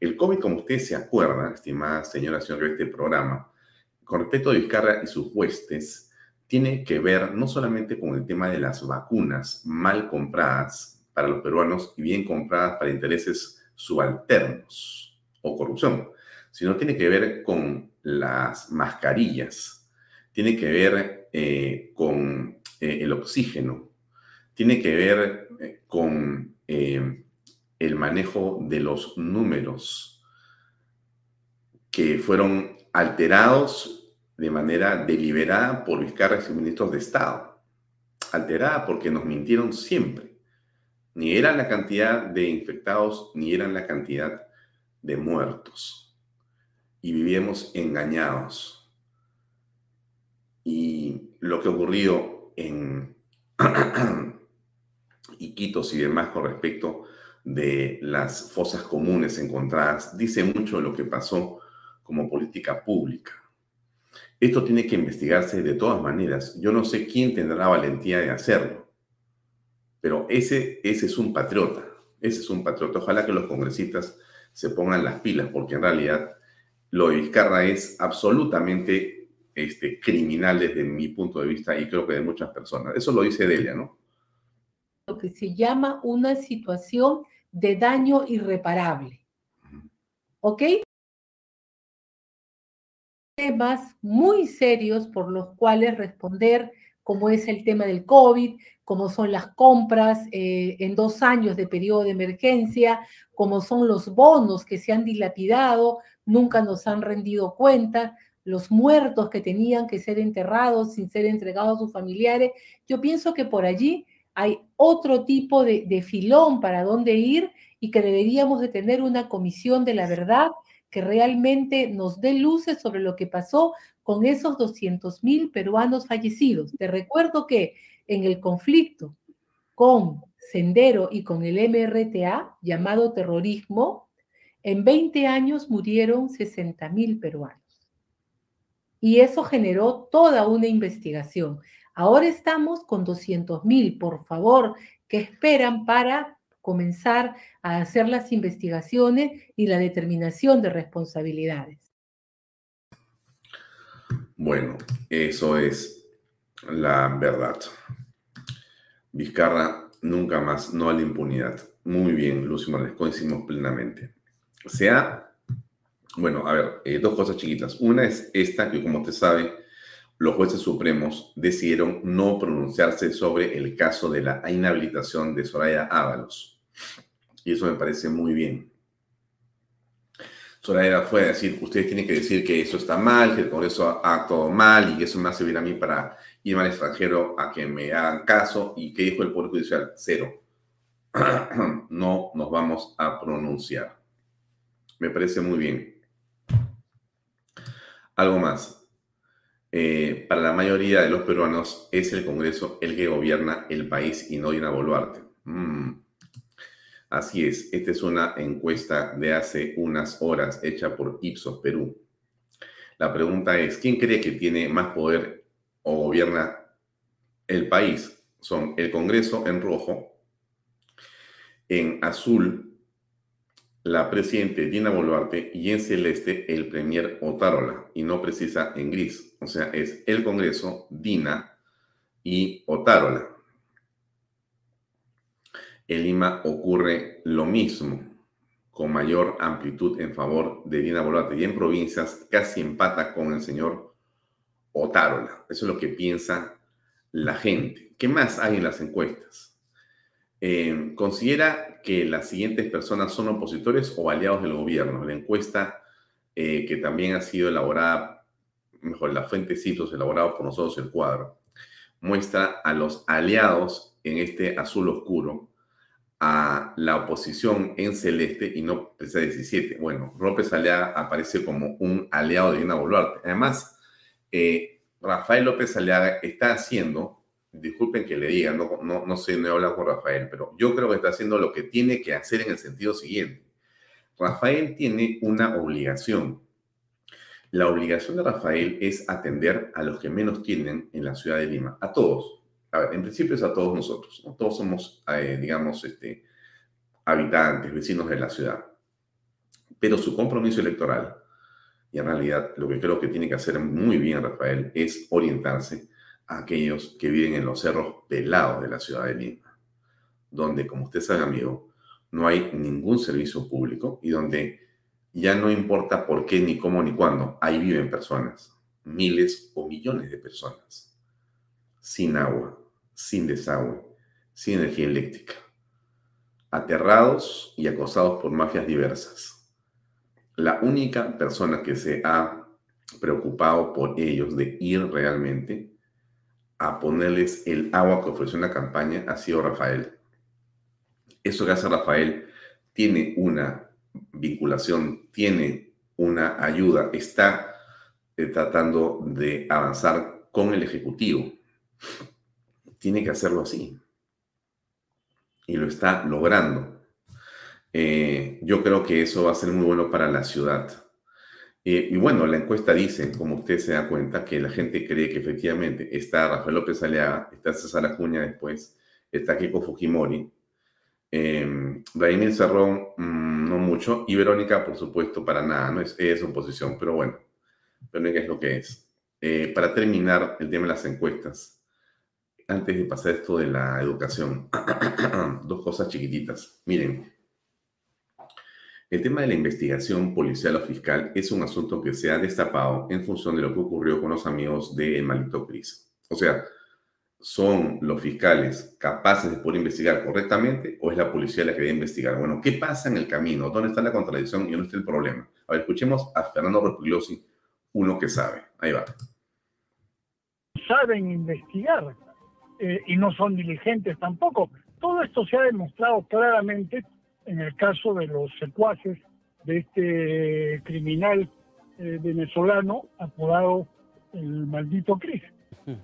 El COVID, como ustedes se acuerdan, estimada señora, señor de este programa, con respecto a Vizcarra y sus huestes, tiene que ver no solamente con el tema de las vacunas mal compradas para los peruanos y bien compradas para intereses subalternos o corrupción, sino tiene que ver con las mascarillas, tiene que ver eh, con eh, el oxígeno, tiene que ver eh, con el manejo de los números que fueron alterados de manera deliberada por Vizcarra y ministros de Estado. Alterada porque nos mintieron siempre. Ni eran la cantidad de infectados, ni eran la cantidad de muertos. Y vivíamos engañados. Y lo que ocurrió en Iquitos y demás con respecto de las fosas comunes encontradas dice mucho de lo que pasó como política pública esto tiene que investigarse de todas maneras. Yo no sé quién tendrá la valentía de hacerlo, pero ese, ese es un patriota, ese es un patriota. Ojalá que los congresistas se pongan las pilas, porque en realidad lo de Vizcarra es absolutamente este, criminal desde mi punto de vista y creo que de muchas personas. Eso lo dice Delia, ¿no? Lo que se llama una situación de daño irreparable. ¿Ok? temas muy serios por los cuales responder, como es el tema del COVID, como son las compras eh, en dos años de periodo de emergencia, como son los bonos que se han dilapidado, nunca nos han rendido cuenta, los muertos que tenían que ser enterrados sin ser entregados a sus familiares. Yo pienso que por allí hay otro tipo de, filón para dónde ir y que deberíamos de tener una comisión de la verdad que realmente nos dé luces sobre lo que pasó con esos 200 mil peruanos fallecidos. Te recuerdo que en el conflicto con Sendero y con el MRTA, llamado terrorismo, en 20 años murieron 60 mil peruanos. Y eso generó toda una investigación. Ahora estamos con 200 mil, por favor, que esperan para comenzar a hacer las investigaciones y la determinación de responsabilidades. Bueno, eso es la verdad. Vizcarra, nunca más, no a la impunidad. Muy bien, Lucio Morales, coincidimos plenamente. Sea, bueno, a ver, eh, dos cosas chiquitas. Una es esta, que como usted sabe, los jueces supremos decidieron no pronunciarse sobre el caso de la inhabilitación de Soraya Ábalos. Y eso me parece muy bien. Soraya fue a decir, ustedes tienen que decir que eso está mal, que el Congreso ha actuado mal y que eso me hace servir a mí para irme al extranjero a que me hagan caso. ¿Y qué dijo el Poder Judicial? Cero. no nos vamos a pronunciar. Me parece muy bien. Algo más. Eh, para la mayoría de los peruanos es el Congreso el que gobierna el país y no Dina Boluarte. Mm. Así es, esta es una encuesta de hace unas horas hecha por Ipsos Perú. La pregunta es, ¿quién cree que tiene más poder o gobierna el país? Son el Congreso en rojo, en azul la presidente Dina Boluarte y en celeste el premier Otárola, y no precisa en gris. O sea, es el Congreso, Dina y Otárola. En Lima ocurre lo mismo, con mayor amplitud en favor de Dina Boluarte. Y en provincias casi empata con el señor Otárola. Eso es lo que piensa la gente. ¿Qué más hay en las encuestas? Eh, considera que las siguientes personas son opositores o aliados del gobierno. La encuesta eh, que también ha sido elaborada, mejor, la fuente CIPSOS, elaborado por nosotros el cuadro, muestra a los aliados en este azul oscuro a la oposición en celeste y no precisa 17. Bueno, López Aliaga aparece como un aliado de Dina Boluarte. Además, eh, Rafael López Aliaga está haciendo, disculpen que le diga, no, no, no sé, no he hablado con Rafael, pero yo creo que está haciendo lo que tiene que hacer en el sentido siguiente. Rafael tiene una obligación. La obligación de Rafael es atender a los que menos tienen en la ciudad de Lima, a todos, en principio es a todos nosotros, todos somos, eh, digamos, este, habitantes, vecinos de la ciudad. Pero su compromiso electoral, y en realidad lo que creo que tiene que hacer muy bien Rafael, es orientarse aquellos que viven en los cerros pelados de la ciudad de Lima, donde, como usted sabe, amigo, no hay ningún servicio público y donde ya no importa por qué, ni cómo, ni cuándo, ahí viven personas, miles o millones de personas, sin agua, sin desagüe, sin energía eléctrica, aterrados y acosados por mafias diversas. La única persona que se ha preocupado por ellos de ir realmente a ponerles el agua que ofreció en la campaña ha sido Rafael. Eso que hace Rafael tiene una vinculación, tiene una ayuda, está eh, tratando de avanzar con el Ejecutivo tiene que hacerlo así. Y lo está logrando. Eh, yo creo que eso va a ser muy bueno para la ciudad. Eh, y bueno, la encuesta dice, como usted se da cuenta, que la gente cree que efectivamente está Rafael López Aliaga, está César Acuña después, está Keiko Fujimori, eh, Vladimir Cerrón, mm, no mucho, y Verónica, por supuesto, para nada, no es, es oposición, pero bueno, Verónica es lo que es. Eh, para terminar el tema de las encuestas, antes de pasar esto de la educación, dos cosas chiquititas. Miren, el tema de la investigación policial o fiscal es un asunto que se ha destapado en función de lo que ocurrió con los amigos de Malito Cris. O sea, ¿son los fiscales capaces de poder investigar correctamente o es la policía la que debe investigar? Bueno, ¿qué pasa en el camino? ¿Dónde está la contradicción y dónde está el problema? A ver, escuchemos a Fernando Rospigliosi, uno que sabe. Ahí va. Saben investigar eh, y no son diligentes tampoco. Todo esto se ha demostrado claramente en el caso de los secuaces de este criminal eh, venezolano apodado el maldito Cris.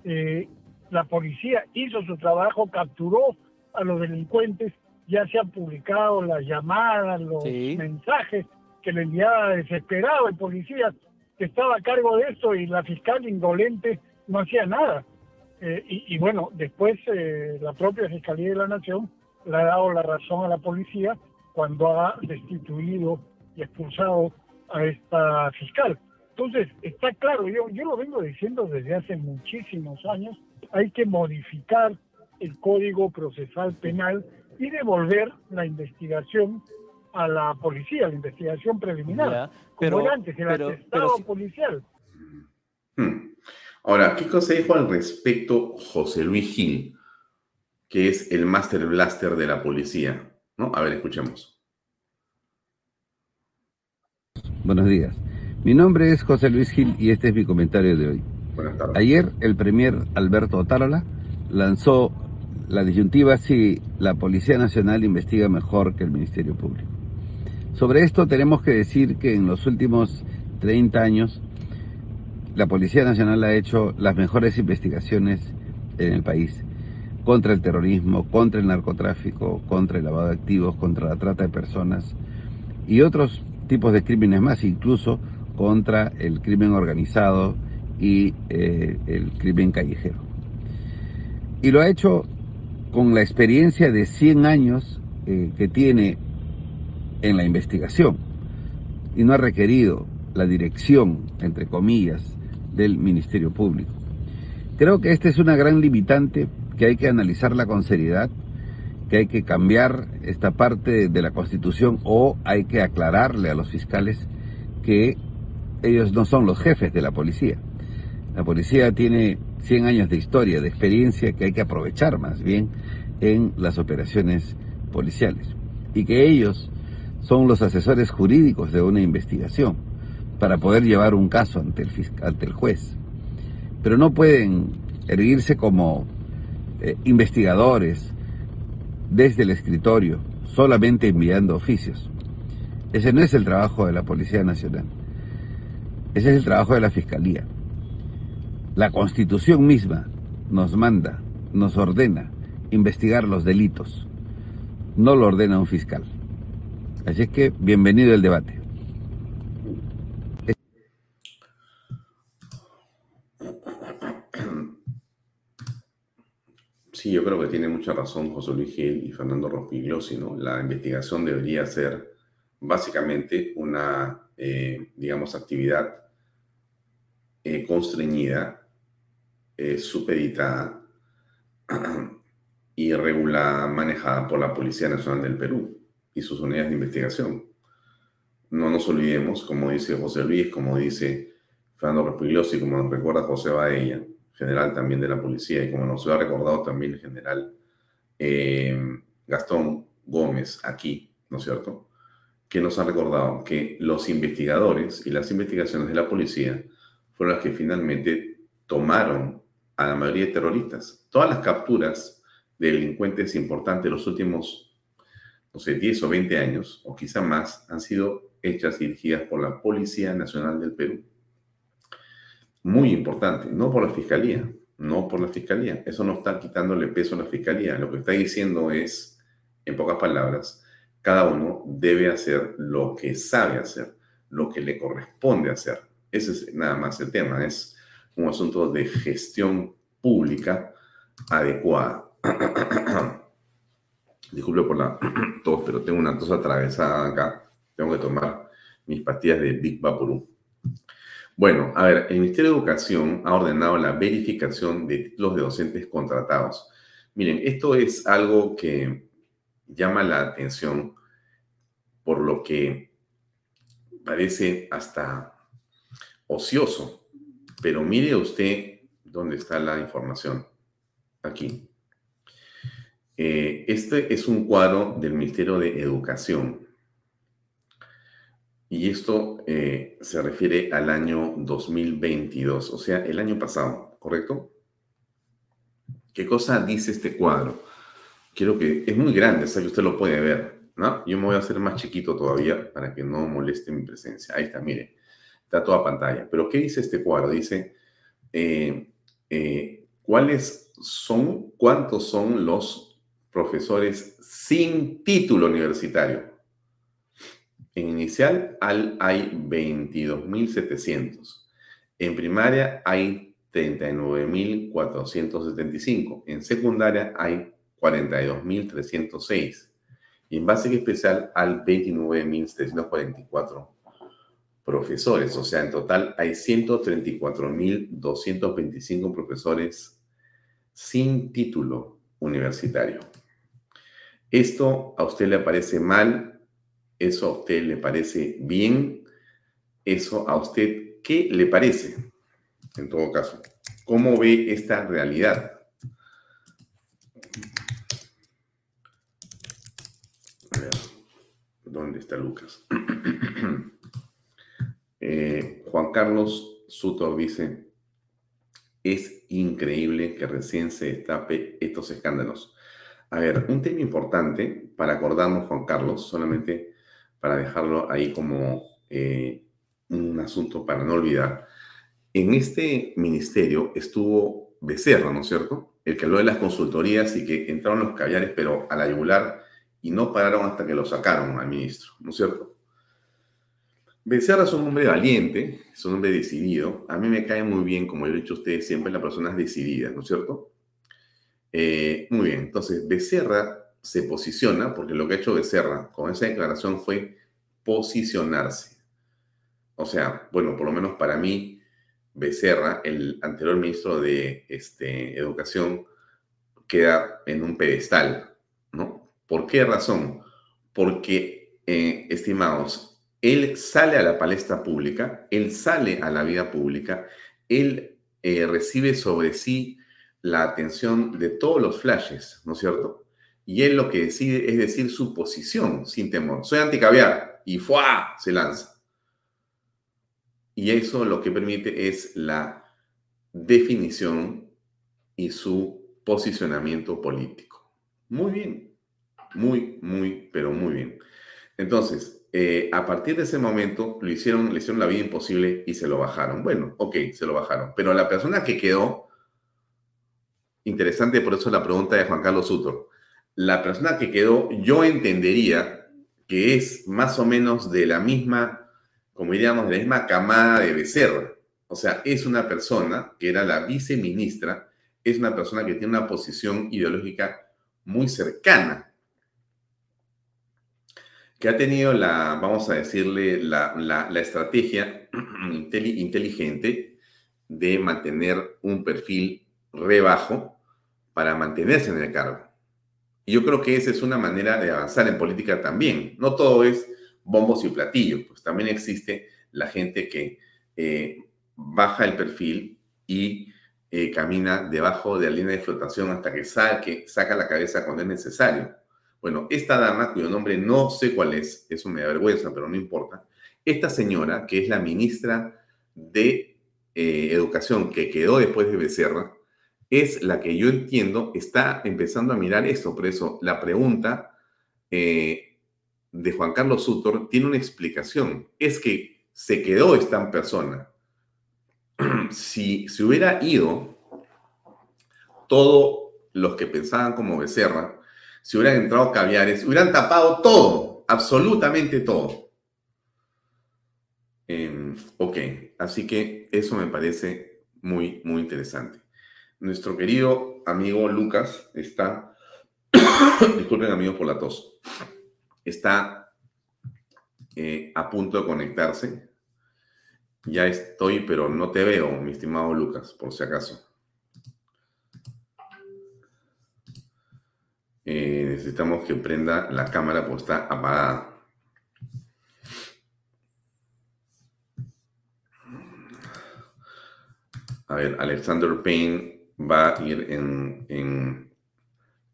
Eh, la policía hizo su trabajo, capturó a los delincuentes, ya se han publicado las llamadas, los mensajes que le enviaba desesperado el policía que estaba a cargo de esto y la fiscal indolente no hacía nada. Eh, y, bueno, después eh, la propia Fiscalía de la Nación le ha dado la razón a la policía cuando ha destituido y expulsado a esta fiscal. Entonces, está claro, yo, yo lo vengo diciendo desde hace muchísimos años, hay que modificar el Código Procesal Penal y devolver la investigación a la policía, la investigación preliminar, pero, como antes, el atestado policial. Hmm. Ahora, ¿qué cosa dijo al respecto José Luis Gil, que es el Master Blaster de la policía? ¿No? A ver, escuchemos. Buenos días. Mi nombre es José Luis Gil y este es mi comentario de hoy. Ayer el premier Alberto Otárola lanzó la disyuntiva si la Policía Nacional investiga mejor que el Ministerio Público. Sobre esto tenemos que decir que en los últimos 30 años la Policía Nacional ha hecho las mejores investigaciones en el país contra el terrorismo, contra el narcotráfico, contra el lavado de activos, contra la trata de personas y otros tipos de crímenes más, incluso contra el crimen organizado y eh, el crimen callejero. Y lo ha hecho con la experiencia de 100 años eh, que tiene en la investigación y no ha requerido la dirección, entre comillas, del Ministerio Público. Creo que esta es una gran limitante que hay que analizarla con seriedad, que hay que cambiar esta parte de la Constitución o hay que aclararle a los fiscales que ellos no son los jefes de la policía. La policía tiene 100 años de historia, de experiencia que hay que aprovechar más bien en las operaciones policiales. Y que ellos son los asesores jurídicos de una investigación para poder llevar un caso ante el, ante el juez. Pero no pueden erguirse como eh, investigadores desde el escritorio, solamente enviando oficios. Ese no es el trabajo de la Policía Nacional. Ese es el trabajo de la Fiscalía. La Constitución misma nos manda, nos ordena investigar los delitos. No lo ordena un fiscal. Así es que bienvenido al debate. Sí, yo creo que tiene mucha razón José Luis Gil y Fernando Rospigliosi, ¿no? La investigación debería ser básicamente una, eh, digamos, actividad eh, constreñida, eh, supeditada y regulada, manejada por la Policía Nacional del Perú y sus unidades de investigación. No nos olvidemos, como dice José Luis, como dice Fernando Rospigliosi, como nos recuerda José Baella, general también de la policía, y como nos lo ha recordado también el general eh, Gastón Gómez aquí, ¿no es cierto? Que nos ha recordado que los investigadores y las investigaciones de la policía fueron las que finalmente tomaron a la mayoría de terroristas. Todas las capturas de delincuentes importantes de los últimos, no sé, 10 o 20 años, o quizá más, han sido hechas y dirigidas por la Policía Nacional del Perú muy importante, no por la fiscalía, no por la fiscalía. Eso no está quitándole peso a la fiscalía. Lo que está diciendo es, en pocas palabras, cada uno debe hacer lo que sabe hacer, lo que le corresponde hacer. Ese es nada más el tema, es un asunto de gestión pública adecuada. Disculpe por la tos, pero tengo una tos atravesada acá. Tengo que tomar mis pastillas de Big Vaporú. Bueno, a ver, el Ministerio de Educación ha ordenado la verificación de títulos de docentes contratados. Miren, esto es algo que llama la atención por lo que parece hasta ocioso. Pero mire usted dónde está la información. Aquí. Eh, este es un cuadro del Ministerio de Educación. Y esto eh, se refiere al año 2022, o sea, el año pasado, ¿correcto? ¿Qué cosa dice este cuadro? Quiero que es muy grande, o sea que usted lo puede ver, ¿no? Yo me voy a hacer más chiquito todavía para que no moleste mi presencia. Ahí está, mire, está toda pantalla. Pero ¿qué dice este cuadro? Dice, eh, eh, ¿cuáles son, cuántos son los profesores sin título universitario? En inicial hay 22.700. En primaria hay 39.475. En secundaria hay 42.306. Y en básica especial hay 29.744 profesores. O sea, en total hay 134.225 profesores sin título universitario. ¿Esto a usted le parece mal? ¿Eso a usted le parece bien? ¿Eso a usted qué le parece? En todo caso, ¿cómo ve esta realidad? A ver, ¿dónde está Lucas? Eh, Juan Carlos Sutor dice, es increíble que recién se destape estos escándalos. A ver, un tema importante para acordarnos, Juan Carlos, solamente para dejarlo ahí como eh, un asunto para no olvidar. En este ministerio estuvo Becerra, ¿no es cierto? El que habló de las consultorías y que entraron los caviares, pero a la y no pararon hasta que lo sacaron al ministro, ¿no es cierto? Becerra es un hombre valiente, es un hombre decidido. A mí me cae muy bien, como yo he dicho a ustedes siempre, las personas decididas, ¿no es cierto? Eh, muy bien, entonces Becerra se posiciona, porque lo que ha hecho Becerra con esa declaración fue posicionarse. O sea, bueno, por lo menos para mí, Becerra, el anterior ministro de este, Educación, queda en un pedestal, ¿no? ¿Por qué razón? Porque, eh, estimados, él sale a la palestra pública, él sale a la vida pública, él eh, recibe sobre sí la atención de todos los flashes, ¿no es cierto? Y él lo que decide es decir su posición sin temor. Soy anticaviar y ¡fuá! se lanza. Y eso lo que permite es la definición y su posicionamiento político. Muy bien, muy, muy, pero muy bien. Entonces, eh, a partir de ese momento lo hicieron, le hicieron la vida imposible y se lo bajaron. Bueno, ok, se lo bajaron. Pero la persona que quedó, interesante por eso la pregunta de Juan Carlos Sutor, la persona que quedó, yo entendería que es más o menos de la misma, como diríamos, de la misma camada de Becerra. O sea, es una persona que era la viceministra, es una persona que tiene una posición ideológica muy cercana que ha tenido la, vamos a decirle, la, estrategia inteligente de mantener un perfil rebajo para mantenerse en el cargo. Y yo creo que esa es una manera de avanzar en política también. No todo es bombos y platillos, pues también existe la gente que eh, baja el perfil y eh, camina debajo de la línea de flotación hasta que, que saca la cabeza cuando es necesario. Bueno, esta dama, cuyo nombre no sé cuál es, eso me da vergüenza, pero no importa. Esta señora, que es la ministra de eh, Educación que quedó después de Becerra, es la que yo entiendo está empezando a mirar esto. Por eso la pregunta eh, de Juan Carlos Sutor tiene una explicación. Es que se quedó esta persona. si se hubiera ido todos los que pensaban como Becerra, si hubieran entrado caviares, hubieran tapado todo, absolutamente todo. Em, ok, así que eso me parece muy, muy interesante. Nuestro querido amigo Lucas está, disculpen amigos por la tos, está eh, a punto de conectarse. Ya estoy, pero no te veo, mi estimado Lucas, por si acaso. Eh, necesitamos que prenda la cámara porque está apagada. A ver, Alexander Payne va a ir en, en,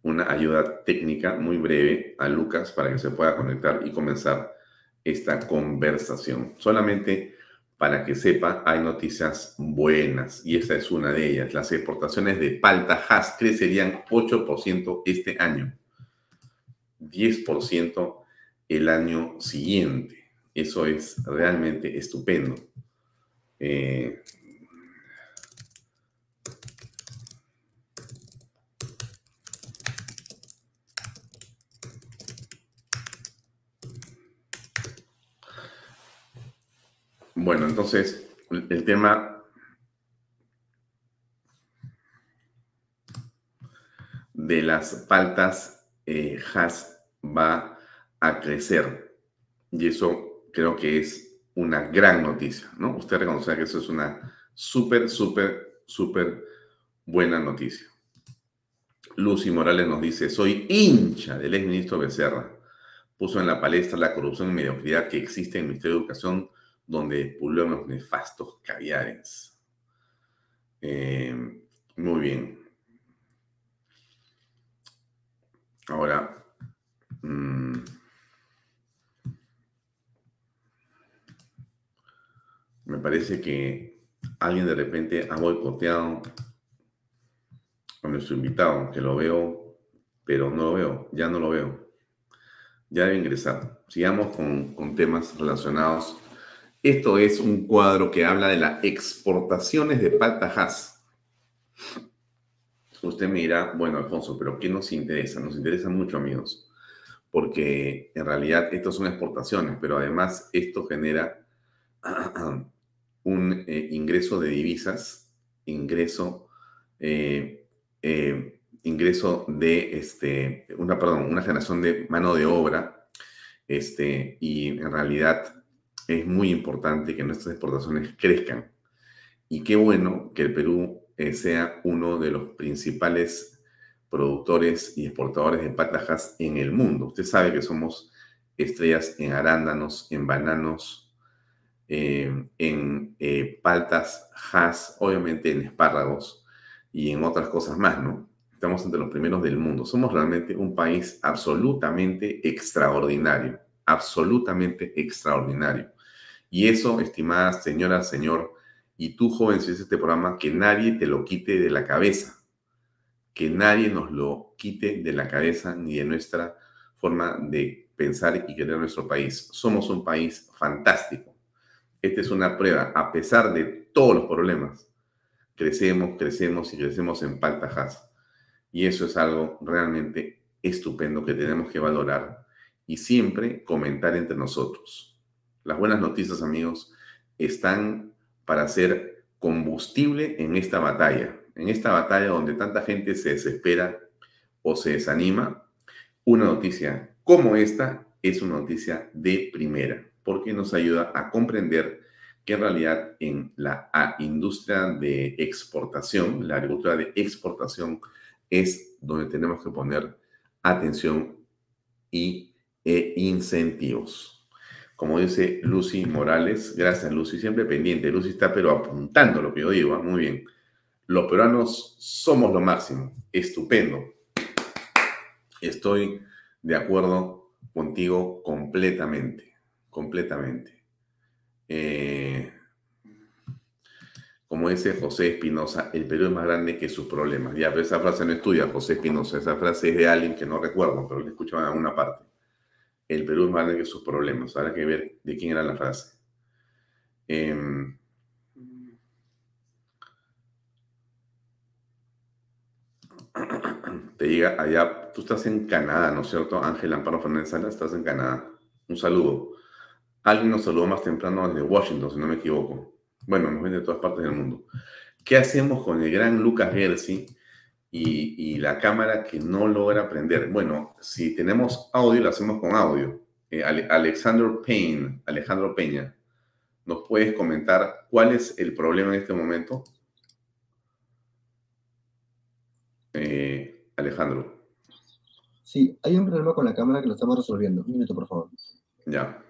una ayuda técnica muy breve a Lucas para que se pueda conectar y comenzar esta conversación. Solamente para que sepa, hay noticias buenas y esta es una de ellas. Las exportaciones de palta Hass crecerían 8% este año, 10% el año siguiente. Eso es realmente estupendo. Eh, Bueno, entonces, el tema de las paltas eh, Haas va a crecer. Y eso creo que es una gran noticia, ¿no? Usted reconoce que eso es una súper, súper, súper buena noticia. Lucy Morales nos dice, soy hincha del exministro Becerra. Puso en la palestra la corrupción y mediocridad que existe en el Ministerio de Educación, donde pululan los nefastos caviares. Eh, muy bien. Ahora, mmm, me parece que alguien de repente ha boicoteado a nuestro invitado, que lo veo, pero no lo veo, ya no lo veo. Ya debe ingresar. Sigamos con, con temas relacionados. Esto es un cuadro que habla de las exportaciones de palta Usted me dirá, bueno, Alfonso, pero ¿qué nos interesa? Nos interesa mucho, amigos, porque en realidad esto son exportaciones, pero además esto genera un eh, ingreso de divisas, ingreso, eh, eh, ingreso de, este, una, perdón, una generación de mano de obra, este, y en realidad es muy importante que nuestras exportaciones crezcan. Y qué bueno que el Perú sea uno de los principales productores y exportadores de patajas en el mundo. Usted sabe que somos estrellas en arándanos, en bananos, eh, en eh, paltas, has, obviamente en espárragos y en otras cosas más, ¿no? Estamos entre los primeros del mundo. Somos realmente un país absolutamente extraordinario, absolutamente extraordinario. Y eso, estimada señora, señor, y tú, joven, si es este programa, que nadie te lo quite de la cabeza, que nadie nos lo quite de la cabeza ni de nuestra forma de pensar y querer nuestro país. Somos un país fantástico esta es una prueba, a pesar de todos los problemas, crecemos, crecemos y crecemos en paltajas. Y eso es algo realmente estupendo que tenemos que valorar y siempre comentar entre nosotros. Las buenas noticias, amigos, están para ser combustible en esta batalla. En esta batalla donde tanta gente se desespera o se desanima, una noticia como esta es una noticia de primera porque nos ayuda a comprender que en realidad en la industria de exportación, la agricultura de exportación, es donde tenemos que poner atención y e incentivos. Como dice Lucy Morales, gracias Lucy, siempre pendiente. Lucy está pero apuntando lo que yo digo, ¿ah? muy bien. Los peruanos somos lo máximo, estupendo. Estoy de acuerdo contigo completamente completamente. Eh, como dice José Espinosa, el Perú es más grande que sus problemas. Ya, pero esa frase no estudia José Espinosa, esa frase es de alguien que no recuerdo, pero le escucho en alguna parte. El Perú es más grande que sus problemas. Habrá que ver de quién era la frase. Em, te diga allá, tú estás en Canadá, ¿no es cierto? Ángel Amparo Fernández Salas, estás en Canadá. Un saludo. Alguien nos saludó más temprano desde Washington, si no me equivoco. Bueno, nos ven de todas partes del mundo. ¿Qué hacemos con el gran Lucas Gersi y, la cámara que no logra prender? Bueno, si tenemos audio, lo hacemos con audio. Eh, Alexander Payne, Alejandro Peña, ¿nos puedes comentar cuál es el problema en este momento? Eh, Alejandro. Sí, hay un problema con la cámara que lo estamos resolviendo. Un minuto, por favor. Ya.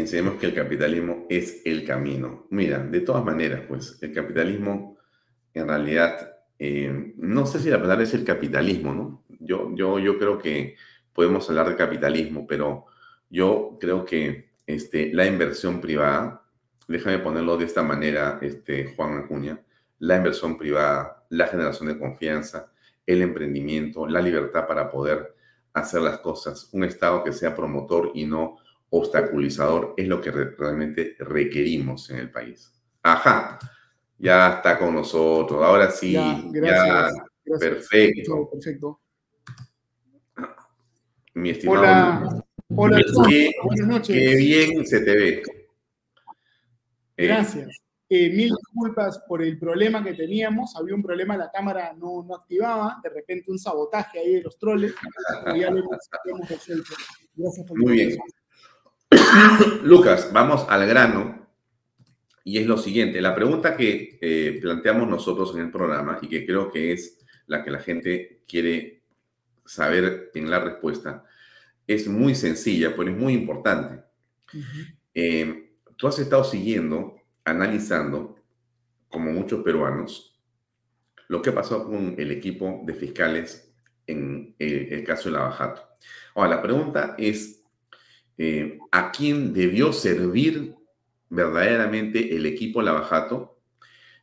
Enseñemos que el capitalismo es el camino. Mira, de todas maneras, pues el capitalismo en realidad, eh, no sé si la palabra es el capitalismo, ¿no? Yo, yo, yo creo que podemos hablar de capitalismo, pero yo creo que este, la inversión privada, déjame ponerlo de esta manera, este, Juan Acuña, la inversión privada, la generación de confianza, el emprendimiento, la libertad para poder hacer las cosas, un Estado que sea promotor y no obstaculizador es lo que realmente requerimos en el país. Ajá, ya está con nosotros. Ahora sí, ya, perfecto. perfecto. Mi estimado. Hola, buenas noches. Qué bien se te ve. Eh, Gracias. Eh, mil disculpas por el problema que teníamos. Había un problema, la cámara no, no activaba. De repente un sabotaje ahí de los troles. ya lo hemos, resuelto. Gracias por Muy bien. Lucas, vamos al grano. y es lo siguiente. La pregunta que eh, planteamos nosotros en el programa y que creo que es la que la gente quiere saber en la respuesta es muy sencilla, pero es muy importante. Eh, tú has estado siguiendo, analizando, como muchos peruanos, lo que pasó con el equipo de fiscales en eh, el caso de Lavajato. Ahora, la pregunta es, eh, ¿a quién debió servir verdaderamente el equipo Lavajato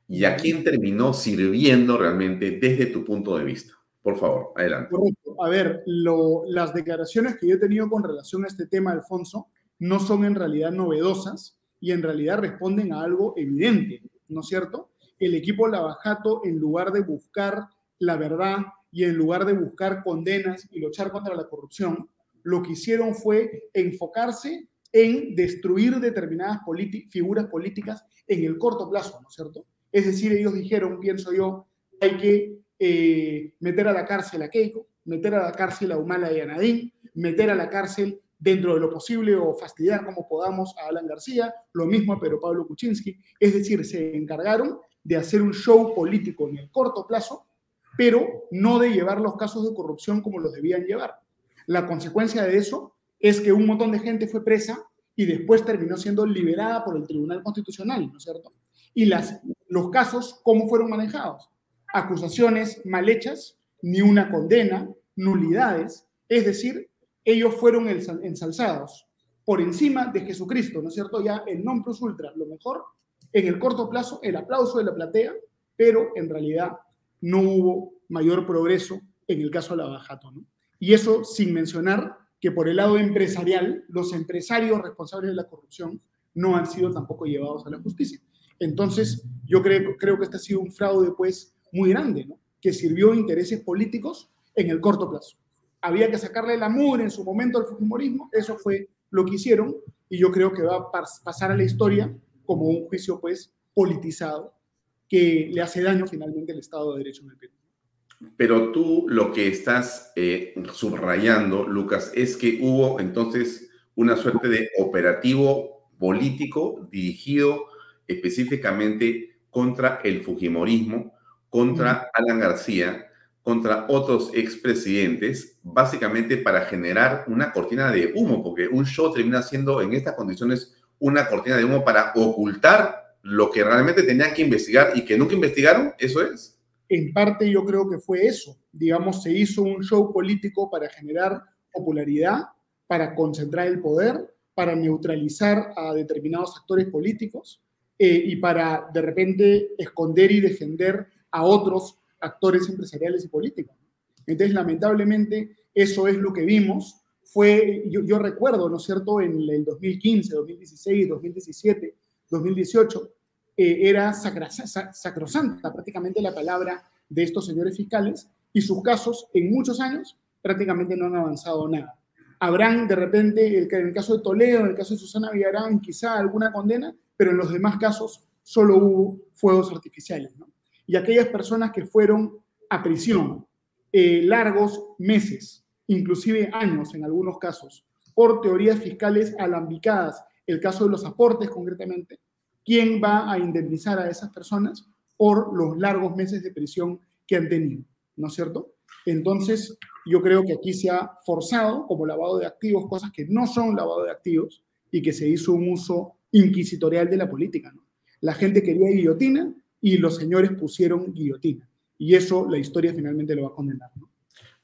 y a quién terminó sirviendo realmente desde tu punto de vista? Por favor, adelante. Correcto. A ver, las declaraciones que yo he tenido con relación a este tema, Alfonso, no son en realidad novedosas y en realidad responden a algo evidente, ¿no es cierto? El equipo Lavajato, en lugar de buscar la verdad y en lugar de buscar condenas y luchar contra la corrupción, lo que hicieron fue enfocarse en destruir determinadas figuras políticas en el corto plazo, ¿no es cierto? Es decir, ellos dijeron, pienso yo, hay que eh, meter a la cárcel a Keiko, meter a la cárcel a Humala y a Nadine, meter a la cárcel dentro de lo posible o fastidiar como podamos a Alan García, lo mismo a Pedro Pablo Kuczynski. Es decir, se encargaron de hacer un show político en el corto plazo, pero no de llevar los casos de corrupción como los debían llevar. La consecuencia de eso es que un montón de gente fue presa y después terminó siendo liberada por el Tribunal Constitucional, ¿no es cierto? Y las, los casos, ¿cómo fueron manejados? acusaciones mal hechas, ni una condena, nulidades, es decir, ellos fueron ensalzados por encima de Jesucristo, ¿no es cierto? Ya el non plus ultra, lo mejor, en el corto plazo, el aplauso de la platea, pero en realidad no hubo mayor progreso en el caso de la Bajato, ¿no? Y eso sin mencionar que por el lado empresarial, los empresarios responsables de la corrupción no han sido tampoco llevados a la justicia. Entonces, yo creo, creo que este ha sido un fraude, pues, muy grande, que sirvió intereses políticos en el corto plazo. Había que sacarle la mugre en su momento al fujimorismo, eso fue lo que hicieron, y yo creo que va a pasar a la historia como un juicio pues politizado que le hace daño finalmente al Estado de Derecho en el Perú. Pero tú lo que estás eh, subrayando, Lucas, es que hubo entonces una suerte de operativo político dirigido específicamente contra el Fujimorismo contra Alan García, contra otros expresidentes, básicamente para generar una cortina de humo, porque un show termina siendo en estas condiciones una cortina de humo para ocultar lo que realmente tenían que investigar y que nunca investigaron, eso es. En parte yo creo que fue eso, digamos, se hizo un show político para generar popularidad, para concentrar el poder, para neutralizar a determinados actores políticos eh, y para de repente esconder y defender a otros actores empresariales y políticos. Entonces, lamentablemente, eso es lo que vimos. Fue, yo, recuerdo, ¿no es cierto?, en el 2015, 2016, 2017, 2018, era sacrosanta prácticamente la palabra de estos señores fiscales y sus casos en muchos años prácticamente no han avanzado nada. Habrán de repente, en el caso de Toledo, en el caso de Susana Villarán, quizá alguna condena, pero en los demás casos solo hubo fuegos artificiales. y aquellas personas que fueron a prisión eh, largos meses, inclusive años en algunos casos, por teorías fiscales alambicadas, el caso de los aportes concretamente, ¿quién va a indemnizar a esas personas por los largos meses de prisión que han tenido? ¿No es cierto? Entonces, yo creo que aquí se ha forzado como lavado de activos cosas que no son lavado de activos y que se hizo un uso inquisitorial de la política. La gente quería guillotina, y los señores pusieron guillotina. Y eso la historia finalmente lo va a condenar.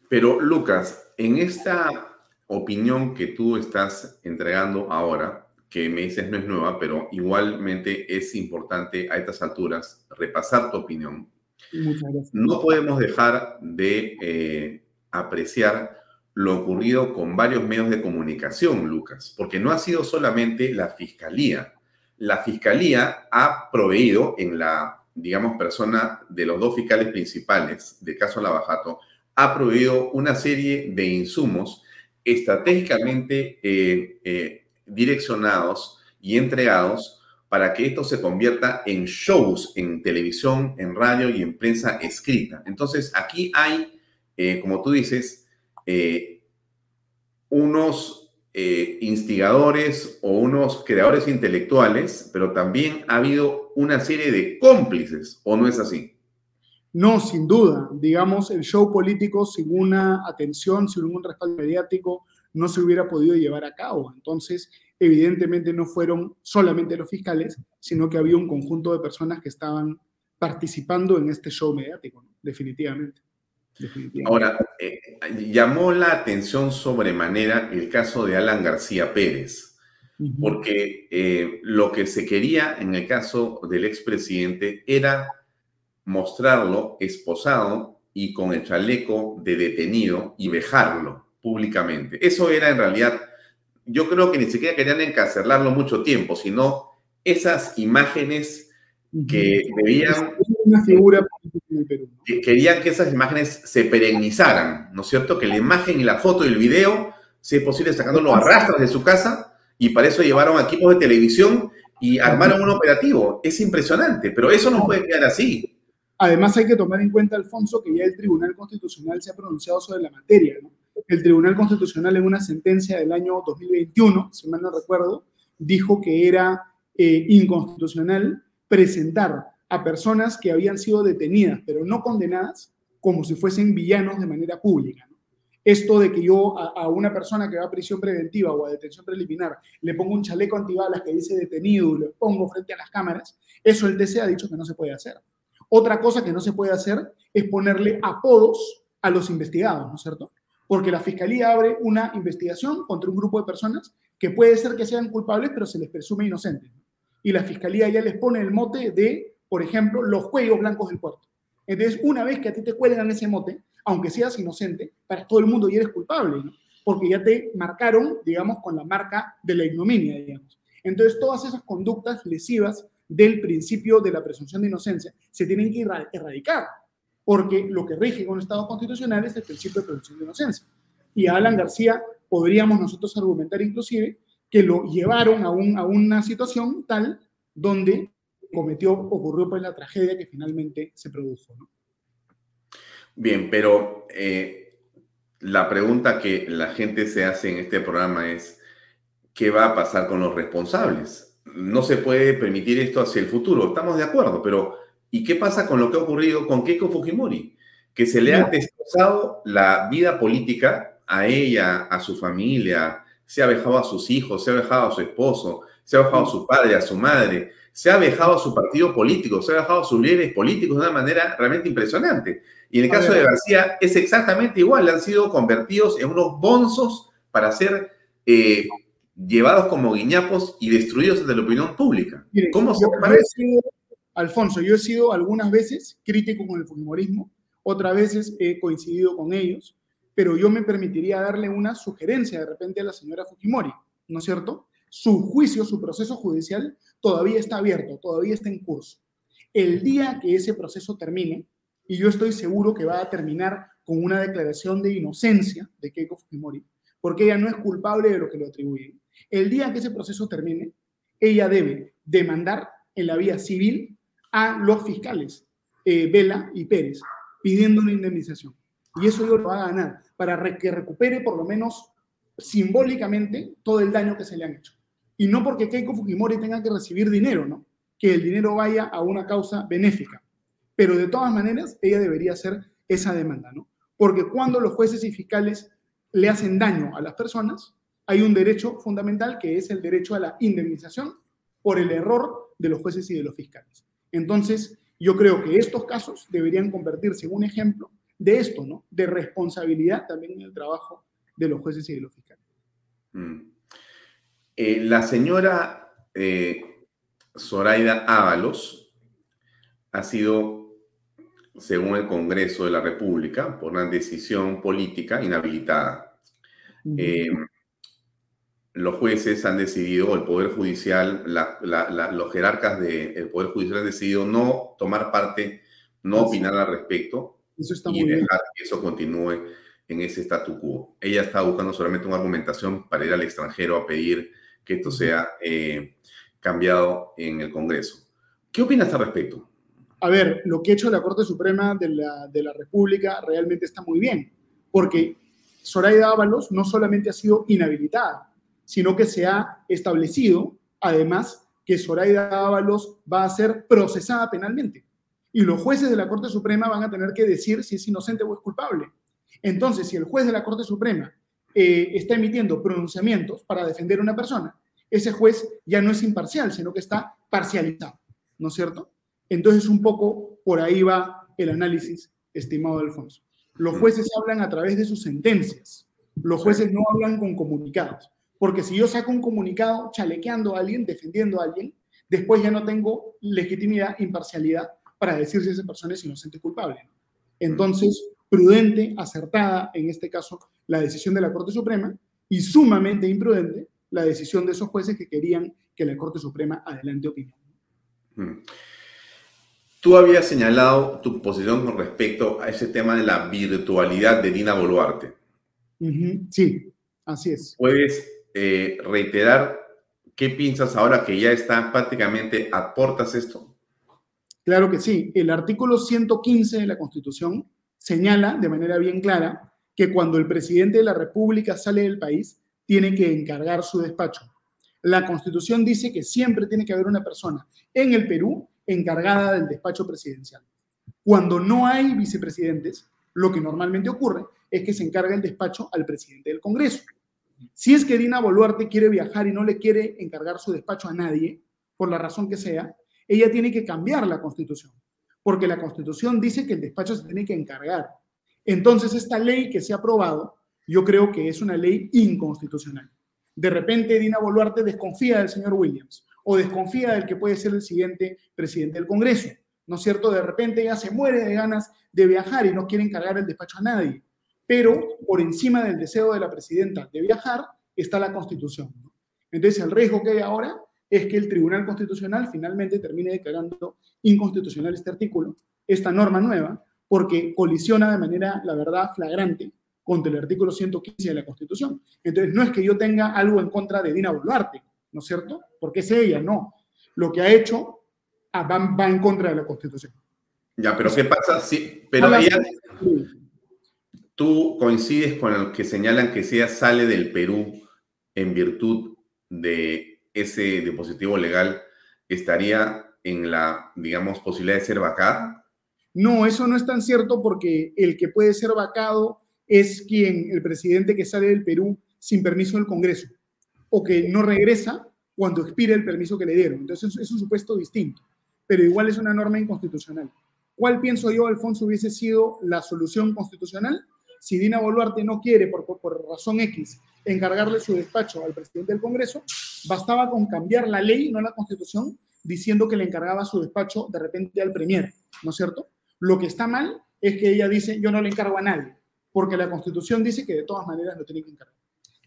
Pero Lucas, en esta opinión que tú estás entregando ahora, que me dices no es nueva, pero igualmente es importante a estas alturas repasar tu opinión. Muchas gracias. No podemos dejar de eh, apreciar lo ocurrido con varios medios de comunicación, Lucas, porque no ha sido solamente la Fiscalía. La Fiscalía ha proveído en la digamos, persona de los dos fiscales principales del caso Lavajato, ha prohibido una serie de insumos estratégicamente eh, eh, direccionados y entregados para que esto se convierta en shows en televisión, en radio y en prensa escrita. Entonces, aquí hay, eh, como tú dices, unos eh, instigadores o unos creadores intelectuales, pero también ha habido una serie de cómplices, ¿o no es así? No, sin duda. Digamos, el show político sin una atención, sin un respaldo mediático, no se hubiera podido llevar a cabo. Entonces, evidentemente no fueron solamente los fiscales, sino que había un conjunto de personas que estaban participando en este show mediático, definitivamente. Ahora, eh, llamó la atención sobremanera el caso de Alan García Pérez, porque eh, lo que se quería en el caso del expresidente era mostrarlo esposado y con el chaleco de detenido y vejarlo públicamente. Eso era en realidad, yo creo que ni siquiera querían encarcelarlo mucho tiempo, sino esas imágenes que veían una figura que querían que esas imágenes se perenizaran, ¿no es cierto? Que la imagen y la foto y el video, si es posible, sacándolo a rastras de su casa, y para eso llevaron equipos de televisión y armaron un operativo. Es impresionante, pero eso no puede quedar así. Además, hay que tomar en cuenta, Alfonso, que ya el Tribunal Constitucional se ha pronunciado sobre la materia. El Tribunal Constitucional, en una sentencia del año 2021, si mal no recuerdo, dijo que era eh, inconstitucional presentar a personas que habían sido detenidas, pero no condenadas, como si fuesen villanos de manera pública. Esto de que yo a, una persona que va a prisión preventiva o a detención preliminar le pongo un chaleco antibalas que dice detenido y lo pongo frente a las cámaras, eso el TC ha dicho que no se puede hacer. Otra cosa que no se puede hacer es ponerle apodos a los investigados, ¿no es cierto? Porque la fiscalía abre una investigación contra un grupo de personas que puede ser que sean culpables, pero se les presume inocentes. Y la fiscalía ya les pone el mote de por ejemplo, los cuellos blancos del puerto. Entonces, una vez que a ti te cuelgan ese mote, aunque seas inocente, para todo el mundo ya eres culpable, porque ya te marcaron, digamos, con la marca de la ignominia, digamos. Entonces, todas esas conductas lesivas del principio de la presunción de inocencia se tienen que erradicar, porque lo que rige con el Estado constitucional es el principio de presunción de inocencia. Y a Alan García podríamos nosotros argumentar inclusive que lo llevaron a, un, a una situación tal donde cometió, ocurrió pues la tragedia que finalmente se produjo. Bien, pero eh, la pregunta que la gente se hace en este programa es, ¿qué va a pasar con los responsables? No se puede permitir esto hacia el futuro, estamos de acuerdo, pero ¿y qué pasa con lo que ha ocurrido con Keiko Fujimori? Que se le ha destrozado la vida política a ella, a su familia, se ha dejado a sus hijos, se ha dejado a su esposo, se ha dejado a su padre, a su madre, se ha dejado a su partido político, se ha dejado a sus líderes políticos de una manera realmente impresionante. Y en el caso de García es exactamente igual, han sido convertidos en unos bonzos para ser eh, llevados como guiñapos y destruidos ante la opinión pública. ¿Cómo se parece? Alfonso, yo he sido algunas veces crítico con el fujimorismo, otras veces he coincidido con ellos, pero yo me permitiría darle una sugerencia de repente a la señora Fujimori, ¿no es cierto? Su juicio, su proceso judicial todavía está abierto, todavía está en curso. El día que ese proceso termine, y yo estoy seguro que va a terminar con una declaración de inocencia de Keiko Fujimori, porque ella no es culpable de lo que le atribuyen. El día que ese proceso termine, ella debe demandar en la vía civil a los fiscales eh, Vela y Pérez, pidiendo una indemnización. Y eso yo lo va a ganar para que recupere por lo menos simbólicamente todo el daño que se le han hecho. Y no porque Keiko Fujimori tenga que recibir dinero, ¿no? Que el dinero vaya a una causa benéfica. Pero de todas maneras, ella debería hacer esa demanda, ¿no? Porque cuando los jueces y fiscales le hacen daño a las personas, hay un derecho fundamental que es el derecho a la indemnización por el error de los jueces y de los fiscales. Entonces, yo creo que estos casos deberían convertirse en un ejemplo de esto, ¿no? De responsabilidad también en el trabajo de los jueces y de los fiscales. Mm. Eh, la señora eh, Zoraida Ábalos ha sido, según el Congreso de la República, por una decisión política inhabilitada. Eh, los jueces han decidido, el Poder Judicial, los jerarcas del Poder Judicial han decidido no tomar parte, no opinar al respecto y dejar que eso continúe en ese statu quo. Ella está buscando solamente una argumentación para ir al extranjero a pedir que esto sea eh, cambiado en el Congreso. ¿Qué opinas al respecto? A ver, lo que ha hecho la Corte Suprema de la, de la República realmente está muy bien, porque Zoraida Ábalos no solamente ha sido inhabilitada, sino que se ha establecido, además, que Zoraida Ábalos va a ser procesada penalmente. Y los jueces de la Corte Suprema van a tener que decir si es inocente o es culpable. Entonces, si el juez de la Corte Suprema eh, está emitiendo pronunciamientos para defender a una persona, ese juez ya no es imparcial, sino que está parcializado, ¿no es cierto? Entonces, un poco por ahí va el análisis, estimado Alfonso. Los jueces hablan a través de sus sentencias. Los jueces no hablan con comunicados. Porque si yo saco un comunicado chalequeando a alguien, defendiendo a alguien, después ya no tengo legitimidad, imparcialidad para decir si esa persona es inocente o culpable. Entonces, prudente, acertada, en este caso, la decisión de la Corte Suprema, y sumamente imprudente la decisión de esos jueces que querían que la Corte Suprema adelante opinión. Mm. Tú habías señalado tu posición con respecto a ese tema de la virtualidad de Dina Boluarte. Sí, así es. ¿Puedes eh, reiterar qué piensas ahora que ya está prácticamente aportas esto? Claro que sí. El artículo 115 de la Constitución señala de manera bien clara que cuando el presidente de la República sale del país, tiene que encargar su despacho. La Constitución dice que siempre tiene que haber una persona en el Perú encargada del despacho presidencial. Cuando no hay vicepresidentes, lo que normalmente ocurre es que se encarga el despacho al presidente del Congreso. Si es que Dina Boluarte quiere viajar y no le quiere encargar su despacho a nadie, por la razón que sea, ella tiene que cambiar la constitución, porque la constitución dice que el despacho se tiene que encargar. Entonces, esta ley que se ha aprobado, yo creo que es una ley inconstitucional. De repente, Dina Boluarte desconfía del señor Williams o desconfía del que puede ser el siguiente presidente del Congreso. ¿No es cierto? De repente ella se muere de ganas de viajar y no quiere encargar el despacho a nadie pero por encima del deseo de la presidenta de viajar está la constitución. Entonces, el riesgo que hay ahora es que el Tribunal Constitucional finalmente termine declarando inconstitucional este artículo, esta norma nueva, porque colisiona de manera, la verdad, flagrante contra el artículo 115 de la Constitución. Entonces, no es que yo tenga algo en contra de Dina Boluarte, ¿no es cierto? Porque es ella, no. Lo que ha hecho ah, va, en contra de la Constitución. Ya, pero ¿qué pasa si... Pero ella, ¿Tú coincides con los que señalan que ella sale del Perú en virtud de ese dispositivo legal? ¿Estaría en la, digamos, posibilidad de ser vacada? No, eso no es tan cierto porque el que puede ser vacado es quien, el presidente que sale del Perú sin permiso del Congreso o que no regresa cuando expire el permiso que le dieron. Entonces es un supuesto distinto, pero igual es una norma inconstitucional. ¿Cuál pienso yo, Alfonso, hubiese sido la solución constitucional? Si Dina Boluarte no quiere, por, razón X, encargarle su despacho al presidente del Congreso, bastaba con cambiar la ley, no la constitución, diciendo que le encargaba su despacho de repente al Premier, ¿no es cierto? Lo que está mal es que ella dice, yo no le encargo a nadie, porque la constitución dice que de todas maneras lo tiene que encargar.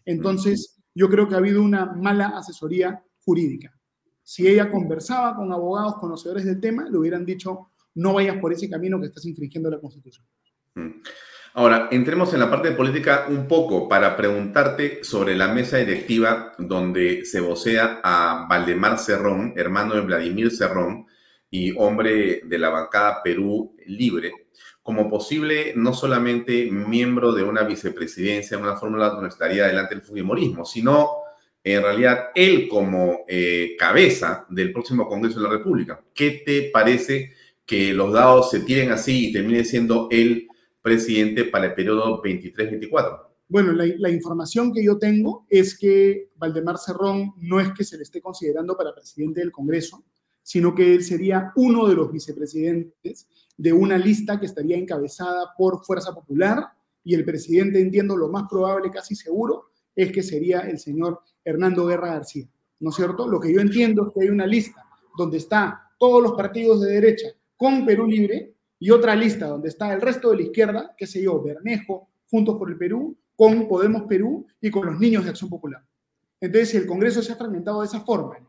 Entonces, yo creo que ha habido una mala asesoría jurídica. Si ella conversaba con abogados conocedores del tema, le hubieran dicho, no vayas por ese camino que estás infringiendo la constitución. Mm. Ahora, entremos en la parte de política un poco para preguntarte sobre la mesa directiva donde se vocea a Valdemar Cerrón, hermano de Vladimir Cerrón y hombre de la bancada Perú Libre, como posible no solamente miembro de una vicepresidencia, una fórmula donde estaría delante el Fujimorismo, sino en realidad él como eh, cabeza del próximo Congreso de la República. ¿Qué te parece que los dados se tiren así y termine siendo él presidente para el periodo 23-24? Bueno, la, información que yo tengo es que Valdemar Cerrón no es que se le esté considerando para presidente del Congreso, sino que él sería uno de los vicepresidentes de una lista que estaría encabezada por Fuerza Popular y el presidente, entiendo, lo más probable, casi seguro, es que sería el señor Hernando Guerra García, ¿no es cierto? Lo que yo entiendo es que hay una lista donde están todos los partidos de derecha con Perú Libre y otra lista donde está el resto de la izquierda, qué sé yo, Bermejo, Juntos por el Perú, con Podemos Perú y con los niños de Acción Popular. Entonces, el Congreso se ha fragmentado de esa forma.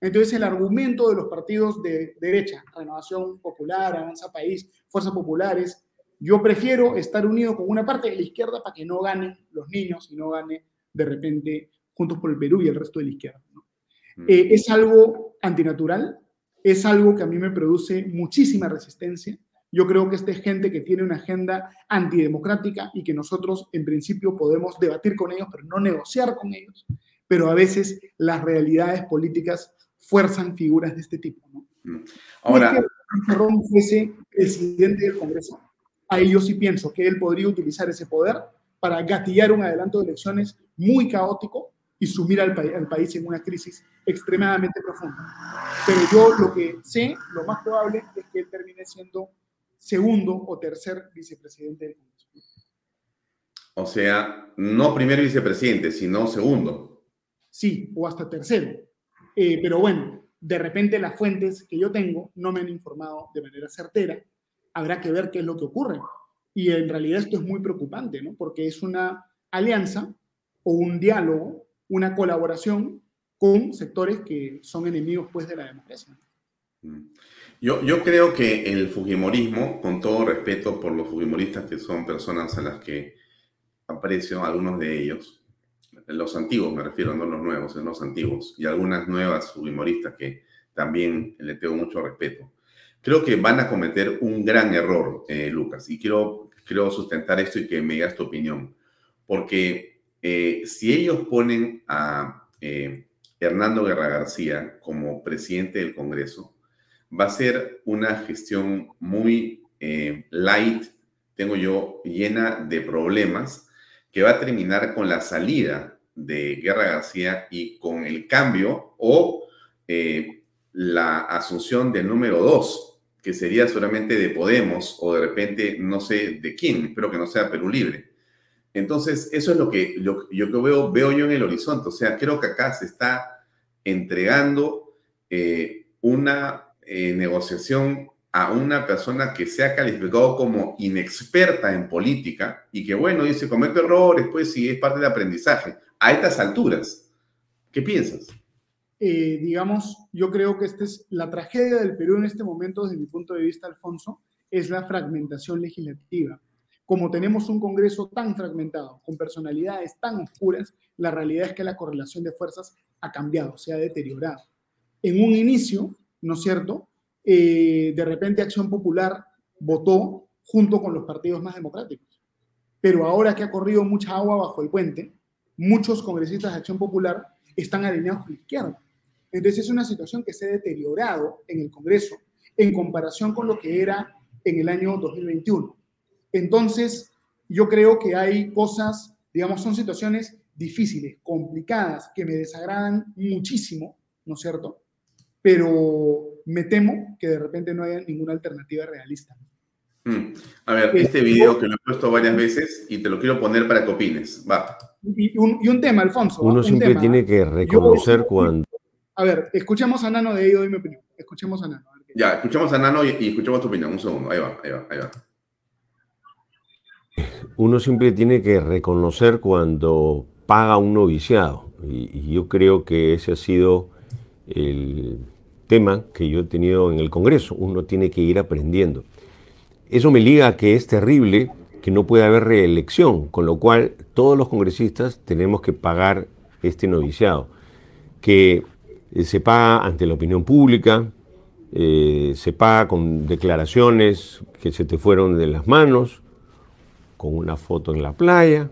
Entonces, el argumento de los partidos de derecha, Renovación Popular, Avanza País, Fuerzas Populares, yo prefiero estar unido con una parte de la izquierda para que no ganen los niños y no gane de repente Juntos por el Perú y el resto de la izquierda. Mm. Eh, es algo antinatural, es algo que a mí me produce muchísima resistencia yo creo que esta es gente que tiene una agenda antidemocrática y que nosotros en principio podemos debatir con ellos, pero no negociar con ellos. pero a veces las realidades políticas fuerzan figuras de este tipo. ¿no? Mm. Ahora, si Ron fuese presidente del Congreso, ahí yo sí pienso que él podría utilizar ese poder para gatillar un adelanto de elecciones muy caótico y sumir al, al, país en una crisis extremadamente profunda. Pero yo lo que sé, lo más probable es que él termine siendo segundo o tercer vicepresidente del Congreso. O sea, no primer vicepresidente, sino segundo. Sí, o hasta tercero. Eh, pero bueno, de repente las fuentes que yo tengo no me han informado de manera certera. Habrá que ver qué es lo que ocurre. Y en realidad esto es muy preocupante, ¿no? Porque es una alianza o un diálogo, una colaboración con sectores que son enemigos pues de la democracia. Mm. Yo, yo creo que el Fujimorismo, con todo respeto por los Fujimoristas que son personas a las que aprecio, algunos de ellos, los antiguos me refiero, no los nuevos, sino los antiguos, y algunas nuevas Fujimoristas que también le tengo mucho respeto creo que van a cometer un gran error, eh, Lucas, y quiero, quiero sustentar esto y que me digas tu opinión, porque eh, si ellos ponen a eh, Hernando Guerra García como presidente del Congreso, va a ser una gestión muy light, tengo yo, llena de problemas, que va a terminar con la salida de Guerra García y con el cambio o la asunción del número dos que sería solamente de Podemos o de repente no sé de quién, espero que no sea Perú Libre. Entonces, eso es lo que yo, veo, veo yo en el horizonte. O sea, creo que acá se está entregando eh, una eh, negociación a una persona que se ha calificado como inexperta en política y que, bueno, dice, comete errores, pues sí, es parte del aprendizaje. A estas alturas, ¿qué piensas? Eh, digamos, yo creo que esta es la tragedia del Perú en este momento, desde mi punto de vista, Alfonso, es la fragmentación legislativa. Como tenemos un Congreso tan fragmentado, con personalidades tan oscuras, la realidad es que la correlación de fuerzas ha cambiado, se ha deteriorado. En un inicio, ¿no es cierto? Eh, de repente Acción Popular votó junto con los partidos más democráticos. Pero ahora que ha corrido mucha agua bajo el puente, muchos congresistas de Acción Popular están alineados con la izquierda. Entonces es una situación que se ha deteriorado en el Congreso en comparación con lo que era en el año 2021. Entonces, yo creo que hay cosas, digamos, son situaciones difíciles, complicadas, que me desagradan muchísimo, ¿no es cierto? Pero me temo que de repente no haya ninguna alternativa realista. Hmm. A ver, este video que lo he puesto varias veces y te lo quiero poner para que opines. Va. Y un, tema, Alfonso. Uno siempre tiene que reconocer cuando a ver, escuchemos a Nano de ahí, doy mi opinión. Escuchemos a Nano. ya, escuchemos a Nano y, escuchemos tu opinión. Un segundo, ahí va, ahí va, ahí va. Uno siempre tiene que reconocer cuando paga un noviciado. Y, yo creo que ese ha sido el tema que yo he tenido en el Congreso. Uno tiene que ir aprendiendo. Eso me liga a que es terrible que no pueda haber reelección, con lo cual todos los congresistas tenemos que pagar este noviciado. Que eh, se paga ante la opinión pública, eh, se paga con declaraciones que se te fueron de las manos, con una foto en la playa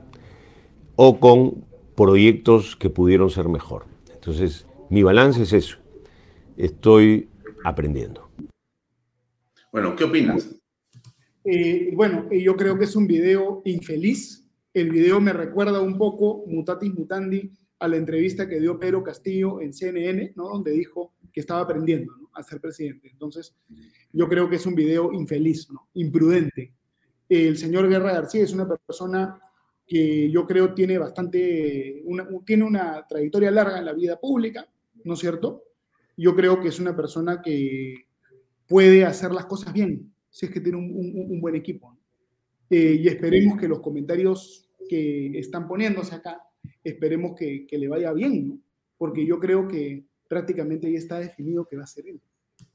o con proyectos que pudieron ser mejor. Entonces, mi balance es eso. Estoy aprendiendo. Bueno, ¿qué opinas? Eh, bueno, yo creo que es un video infeliz. El video me recuerda un poco, mutatis mutandi, a la entrevista que dio Pedro Castillo en CNN, ¿no? donde dijo que estaba aprendiendo a ser presidente. Entonces, yo creo que es un video infeliz, ¿no? imprudente. El señor Guerra García es una persona que yo creo tiene bastante, una, tiene una trayectoria larga en la vida pública, ¿no es cierto? Yo creo que es una persona que puede hacer las cosas bien, si es que tiene un, buen equipo. Eh, y esperemos que los comentarios que están poniéndose acá esperemos que, le vaya bien, porque yo creo que prácticamente ya está definido que va a ser él.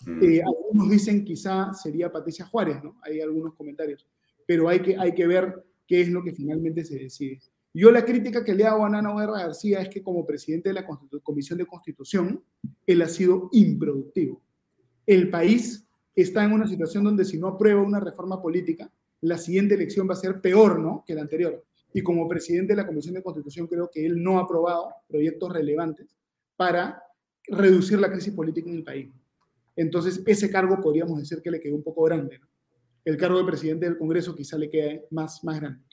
Mm. Eh, algunos dicen quizá sería Patricia Juárez, ¿no? Hay algunos comentarios, pero hay que, hay que ver qué es lo que finalmente se decide. Yo la crítica que le hago a Nano Guerra García es que como presidente de la Comisión de Constitución, él ha sido improductivo. El país está en una situación donde si no aprueba una reforma política, la siguiente elección va a ser peor, ¿no? Que la anterior. y como presidente de la Comisión de Constitución creo que él no ha aprobado proyectos relevantes para reducir la crisis política en el país. Entonces, ese cargo podríamos decir que le quedó un poco grande. El cargo de presidente del Congreso quizá le quede más, más grande.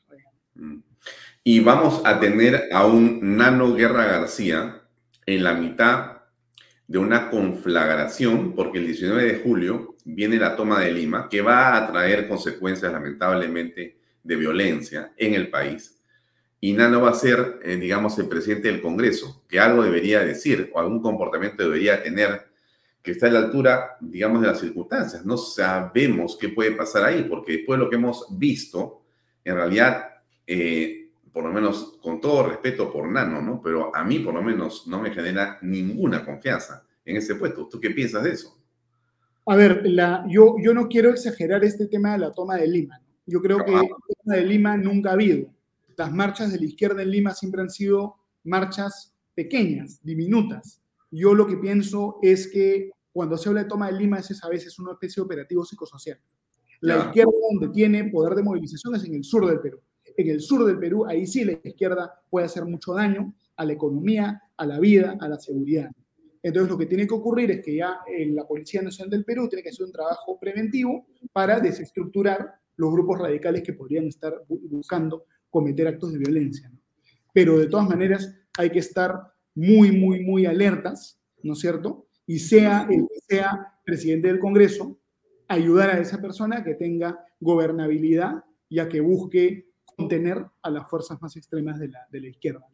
Y vamos a tener a un Nano Guerra García en la mitad de una conflagración, porque el 19 de julio viene la toma de Lima, que va a traer consecuencias lamentablemente de violencia en el país. Y Nano va a ser, eh, digamos, el presidente del Congreso, que algo debería decir o algún comportamiento debería tener que está a la altura, digamos, de las circunstancias. No sabemos qué puede pasar ahí, porque después de lo que hemos visto, en realidad, eh, por lo menos con todo respeto por Nano, ¿no? Pero a mí, por lo menos, no me genera ninguna confianza en ese puesto. ¿Tú qué piensas de eso? A ver, la, yo, yo no quiero exagerar este tema de la toma de Lima. Yo creo que la toma de Lima nunca ha habido. Las marchas de la izquierda en Lima siempre han sido marchas pequeñas, diminutas yo lo que pienso es que cuando se habla de toma de Lima, es a veces una especie de operativo psicosocial. La izquierda donde tiene poder de movilización es en el sur del Perú. En el sur del Perú, ahí sí la izquierda puede hacer mucho daño a la economía, a la vida, a la seguridad. Entonces lo que tiene que ocurrir es que ya en la Policía Nacional del Perú tiene que hacer un trabajo preventivo para desestructurar los grupos radicales que podrían estar buscando cometer actos de violencia. Pero de todas maneras hay que estar muy, muy, muy alertas, ¿no es cierto? Y sea el que sea presidente del Congreso, ayudar a esa persona que tenga gobernabilidad y a que busque contener a las fuerzas más extremas de la, de la izquierda.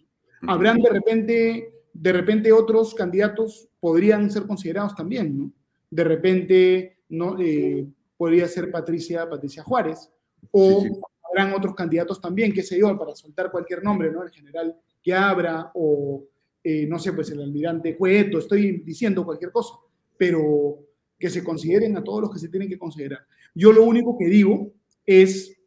Habrán de repente, de repente otros candidatos podrían ser considerados también, ¿no? De repente no, eh, podría ser Patricia, Patricia Juárez, o habrán otros candidatos también, qué sé yo, para soltar cualquier nombre, ¿no? El general que abra o eh, no sé, pues el almirante Cueto, estoy diciendo cualquier cosa, pero que se consideren a todos los que se tienen que considerar. Yo lo único que digo es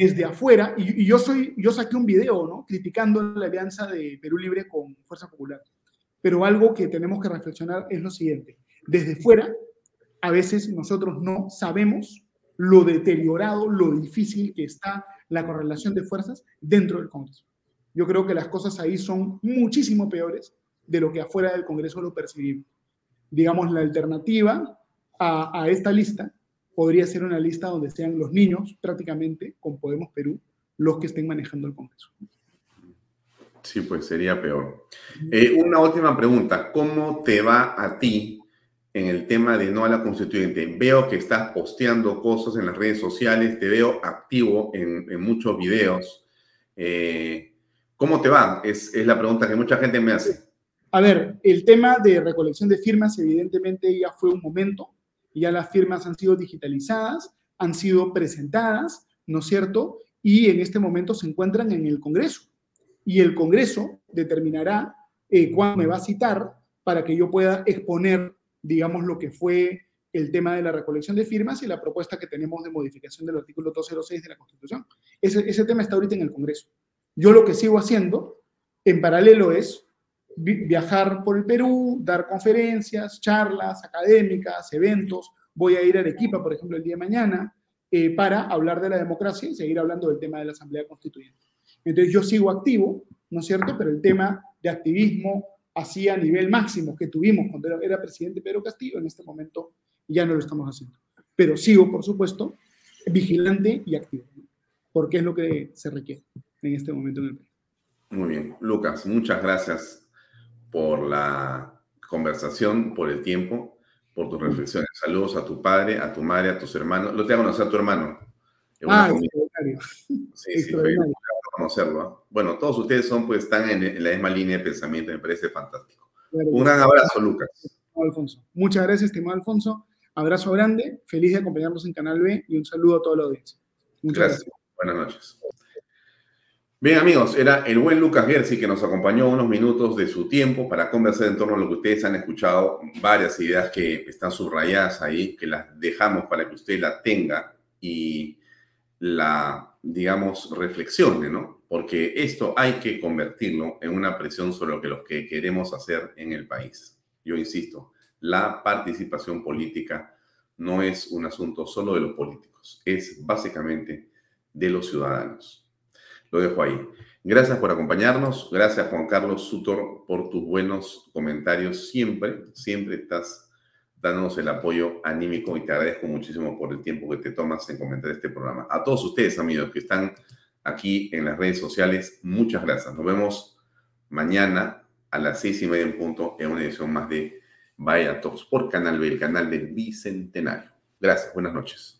desde afuera, y, yo soy, yo saqué un video, ¿no? Criticando la alianza de Perú Libre con Fuerza Popular. Pero algo que tenemos que reflexionar es lo siguiente. Desde fuera, a veces nosotros no sabemos lo deteriorado, lo difícil que está la correlación de fuerzas dentro del Congreso. Yo creo que las cosas ahí son muchísimo peores de lo que afuera del Congreso lo percibimos. Digamos, la alternativa a, esta lista podría ser una lista donde sean los niños, prácticamente, con Podemos Perú, los que estén manejando el Congreso. Sí, pues sería peor. Eh, una última pregunta. ¿Cómo te va a ti en el tema de no a la constituyente? Veo que estás posteando cosas en las redes sociales, te veo activo en, muchos videos. Eh, ¿Cómo te va? Es, la pregunta que mucha gente me hace. A ver, el tema de recolección de firmas, evidentemente ya fue un momento, ya las firmas han sido digitalizadas, han sido presentadas, ¿no es cierto? Y en este momento se encuentran en el Congreso. Y el Congreso determinará eh, cuándo me va a citar para que yo pueda exponer, digamos, lo que fue el tema de la recolección de firmas y la propuesta que tenemos de modificación del artículo 206 de la Constitución. Ese, ese tema está ahorita en el Congreso. Yo lo que sigo haciendo en paralelo es viajar por el Perú, dar conferencias, charlas académicas, eventos. Voy a ir a Arequipa, por ejemplo, el día de mañana, eh, para hablar de la democracia y seguir hablando del tema de la Asamblea Constituyente. Entonces yo sigo activo, ¿no es cierto? Pero el tema de activismo así a nivel máximo que tuvimos cuando era, presidente Pedro Castillo, en este momento ya no lo estamos haciendo. Pero sigo, por supuesto, vigilante y activo, porque es lo que se requiere en este momento en el país. Muy bien. Lucas, muchas gracias por la conversación, por el tiempo, por tus reflexiones. Saludos a tu padre, a tu madre, a tus hermanos. Lo te hago conocer a tu hermano. Ah, Sí, sí, fue conocerlo. ¿ah? Bueno, todos ustedes son, pues, están en, la misma línea de pensamiento, me parece fantástico. Un gran abrazo, Lucas. Alfonso. Muchas gracias, estimado Alfonso. Abrazo grande, feliz de acompañarnos en Canal B y un saludo a toda la audiencia. Muchas gracias. Buenas noches. Bien amigos, era el buen Lucas Gersi que nos acompañó unos minutos de su tiempo para conversar en torno a lo que ustedes han escuchado, varias ideas que están subrayadas ahí, que las dejamos para que usted la tenga y la, digamos, reflexione, ¿no? Porque esto hay que convertirlo en una presión sobre lo que, lo que queremos hacer en el país. Yo insisto, la participación política no es un asunto solo de los políticos, es básicamente de los ciudadanos. Lo dejo ahí. Gracias por acompañarnos. Gracias, Juan Carlos Sutor, por tus buenos comentarios. Siempre, siempre estás dándonos el apoyo anímico y te agradezco muchísimo por el tiempo que te tomas en comentar este programa. A todos ustedes, amigos, que están aquí en las redes sociales, muchas gracias. Nos vemos mañana a las seis y media en punto en una edición más de Vaya Talks por Canal B, el canal del Bicentenario. Gracias, buenas noches.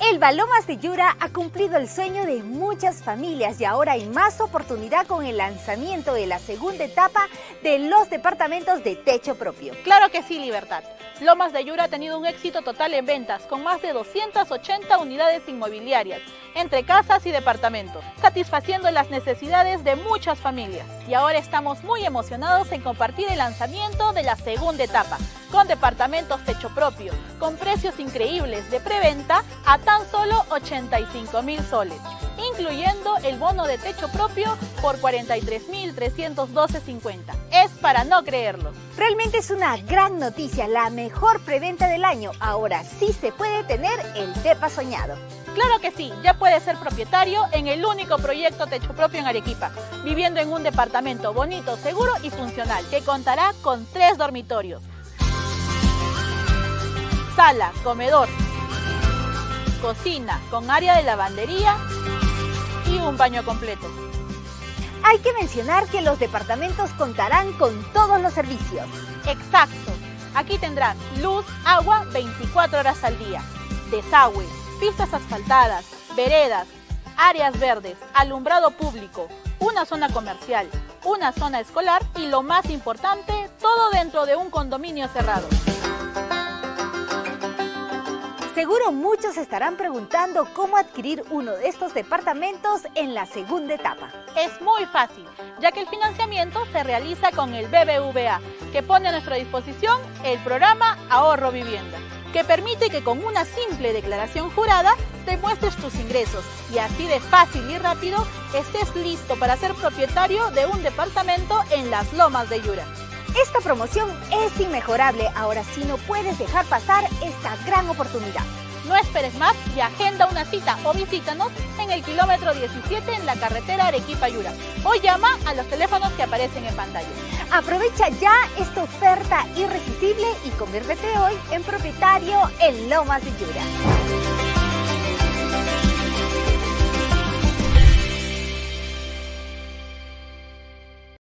El Balomas de Yura ha cumplido el sueño de muchas familias y ahora hay más oportunidad con el lanzamiento de la segunda etapa de los departamentos de techo propio. Claro que sí, Libertad. Lomas de Yura ha tenido un éxito total en ventas, con más de 280 unidades inmobiliarias, entre casas y departamentos, satisfaciendo las necesidades de muchas familias. Y ahora estamos muy emocionados en compartir el lanzamiento de la segunda etapa, con departamentos techo propio, con precios increíbles de preventa a tan solo 85 mil soles, incluyendo el bono de techo propio por 43.312.50. Es para no creerlo. Realmente es una gran noticia, la mejor preventa del año. Ahora sí se puede tener el DEPA soñado. Claro que sí, ya puedes ser propietario en el único proyecto techo propio en Arequipa, viviendo en un departamento bonito, seguro y funcional, que contará con tres dormitorios sala, comedor, cocina con área de lavandería y un baño completo. Hay que mencionar que los departamentos contarán con todos los servicios. Exacto. Aquí tendrán luz, agua 24 horas al día, desagüe, pistas asfaltadas, veredas, áreas verdes, alumbrado público, una zona comercial, una zona escolar y lo más importante, todo dentro de un condominio cerrado. Seguro muchos estarán preguntando cómo adquirir uno de estos departamentos en la segunda etapa. Es muy fácil, ya que el financiamiento se realiza con el BBVA, que pone a nuestra disposición el programa Ahorro Vivienda, que permite que con una simple declaración jurada demuestres tus ingresos y así de fácil y rápido estés listo para ser propietario de un departamento en las lomas de Yura. Esta promoción es inmejorable, ahora sí no puedes dejar pasar esta gran oportunidad. No esperes más y agenda una cita o visítanos en el kilómetro 17 en la carretera Arequipa-Yura o llama a los teléfonos que aparecen en pantalla. Aprovecha ya esta oferta irresistible y conviértete hoy en propietario en Lomas de Yura.